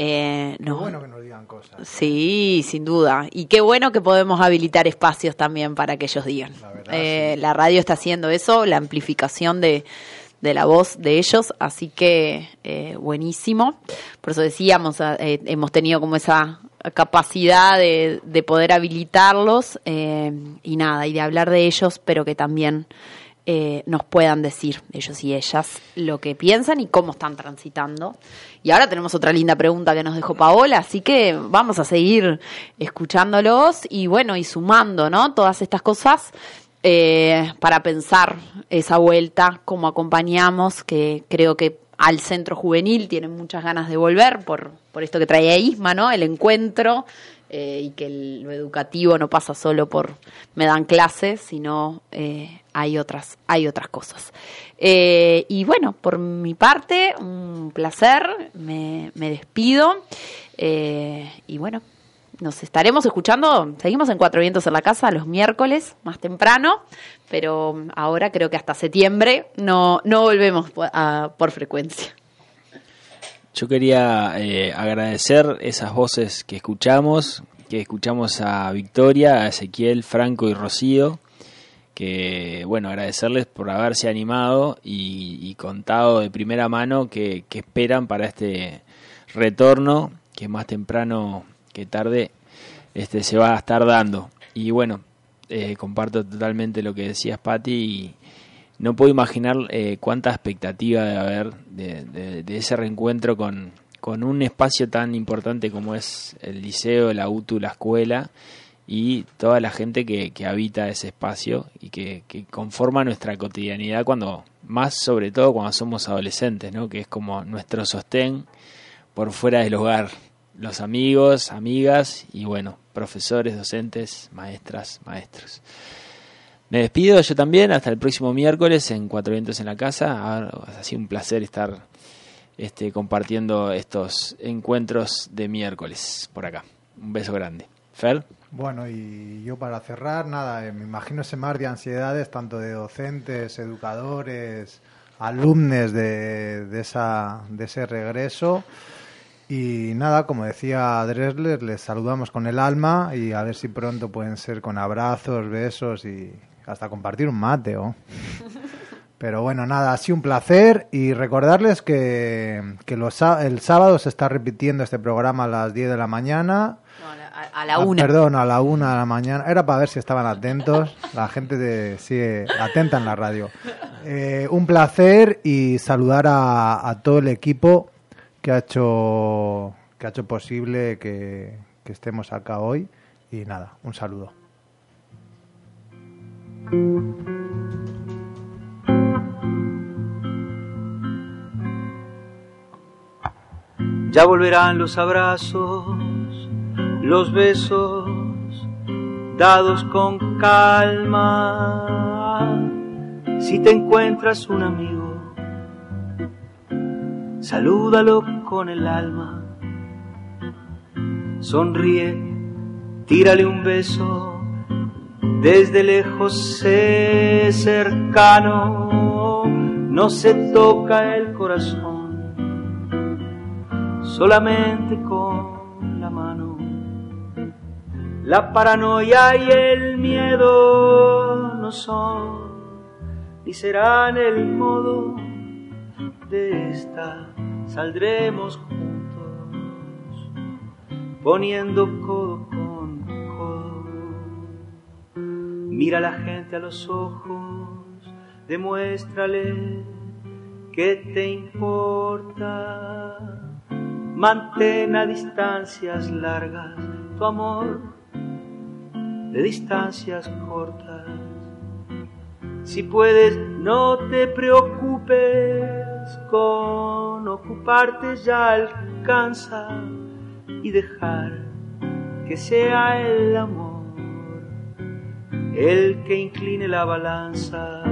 Eh, Qué nos- bueno que nos digan cosas. Sí, sin duda. Y qué bueno que podemos habilitar espacios también para que ellos digan. Eh, La radio está haciendo eso, la amplificación de, de la voz de ellos, así que eh, buenísimo. Por eso decíamos, eh, hemos tenido como esa capacidad de, de poder habilitarlos eh, y nada, y de hablar de ellos, pero que también eh, nos puedan decir, ellos y ellas, lo que piensan y cómo están transitando. Y ahora tenemos otra linda pregunta que nos dejó Paola, así que vamos a seguir escuchándolos y bueno, y sumando, ¿no? Todas estas cosas eh, para pensar esa vuelta, cómo acompañamos, que creo que al centro juvenil tienen muchas ganas de volver por, por esto que traía Isma, ¿no? El encuentro eh, y que lo educativo no pasa solo por me dan clases, sino eh, hay otras hay otras cosas. Eh, y bueno, por mi parte, un placer, me, me despido eh, y bueno, nos estaremos escuchando, seguimos en Cuatro Vientos en la Casa los miércoles, más temprano, pero ahora creo que hasta septiembre no, no volvemos a- por frecuencia. Yo quería eh, agradecer esas voces que escuchamos, que escuchamos a Victoria, a Ezequiel, Franco y Rocío, que bueno, agradecerles por haberse animado y, contado de primera mano que, que esperan para este retorno, que más temprano que tarde este se va a estar dando. Y bueno, eh, comparto totalmente lo que decías, Patti, y no puedo imaginar eh, cuánta expectativa debe haber de, de- de ese reencuentro con, con un espacio tan importante como es el liceo, la UTU, la escuela y toda la gente que, que habita ese espacio y que, que conforma nuestra cotidianidad cuando, más sobre todo cuando somos adolescentes, ¿no? que es como nuestro sostén por fuera del hogar. Los amigos, amigas y bueno, profesores, docentes, maestras, maestros. Me despido yo también, hasta el próximo miércoles en Cuatro Vientos en la Casa. Ha sido un placer estar este, compartiendo estos encuentros de miércoles por acá. Un beso grande. Fer. Bueno, y yo para cerrar, nada, eh, me imagino ese mar de ansiedades, tanto de docentes, educadores, alumnos de, de, esa, de ese regreso. Y nada, como decía Dresler, les saludamos con el alma y a ver si pronto pueden ser con abrazos, besos y hasta compartir un mate. Pero bueno, nada, ha sido un placer y recordarles que, que los, el sábado se está repitiendo este programa a las 10 de la mañana. A, a la Ah, una. perdón, a la una de la mañana. Era para ver si estaban atentos. La gente de, sigue atenta en la radio. Eh, un placer y saludar a, a todo el equipo que ha hecho, que ha hecho posible que, que estemos acá hoy. Y nada, un saludo. Ya volverán los abrazos, los besos, dados con calma. Si te encuentras un amigo, salúdalo con el alma. Sonríe, tírale un beso, desde lejos sé cercano, no se toca el corazón solamente con la mano. La paranoia y el miedo no son ni serán el modo de esta. Saldremos juntos, poniendo codo. Mira a la gente a los ojos, demuéstrale que te importa. Mantén a distancias largas tu amor de distancias cortas. Si puedes, no te preocupes, con ocuparte ya alcanza y dejar que sea el amor el que incline la balanza.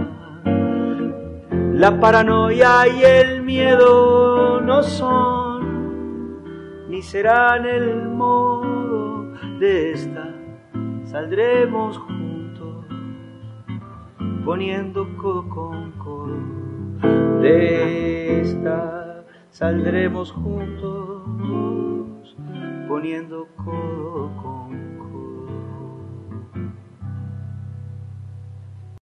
La paranoia y el miedo no son ni serán el modo de esta. Saldremos juntos, poniendo codo con codo. De esta saldremos juntos, poniendo codo con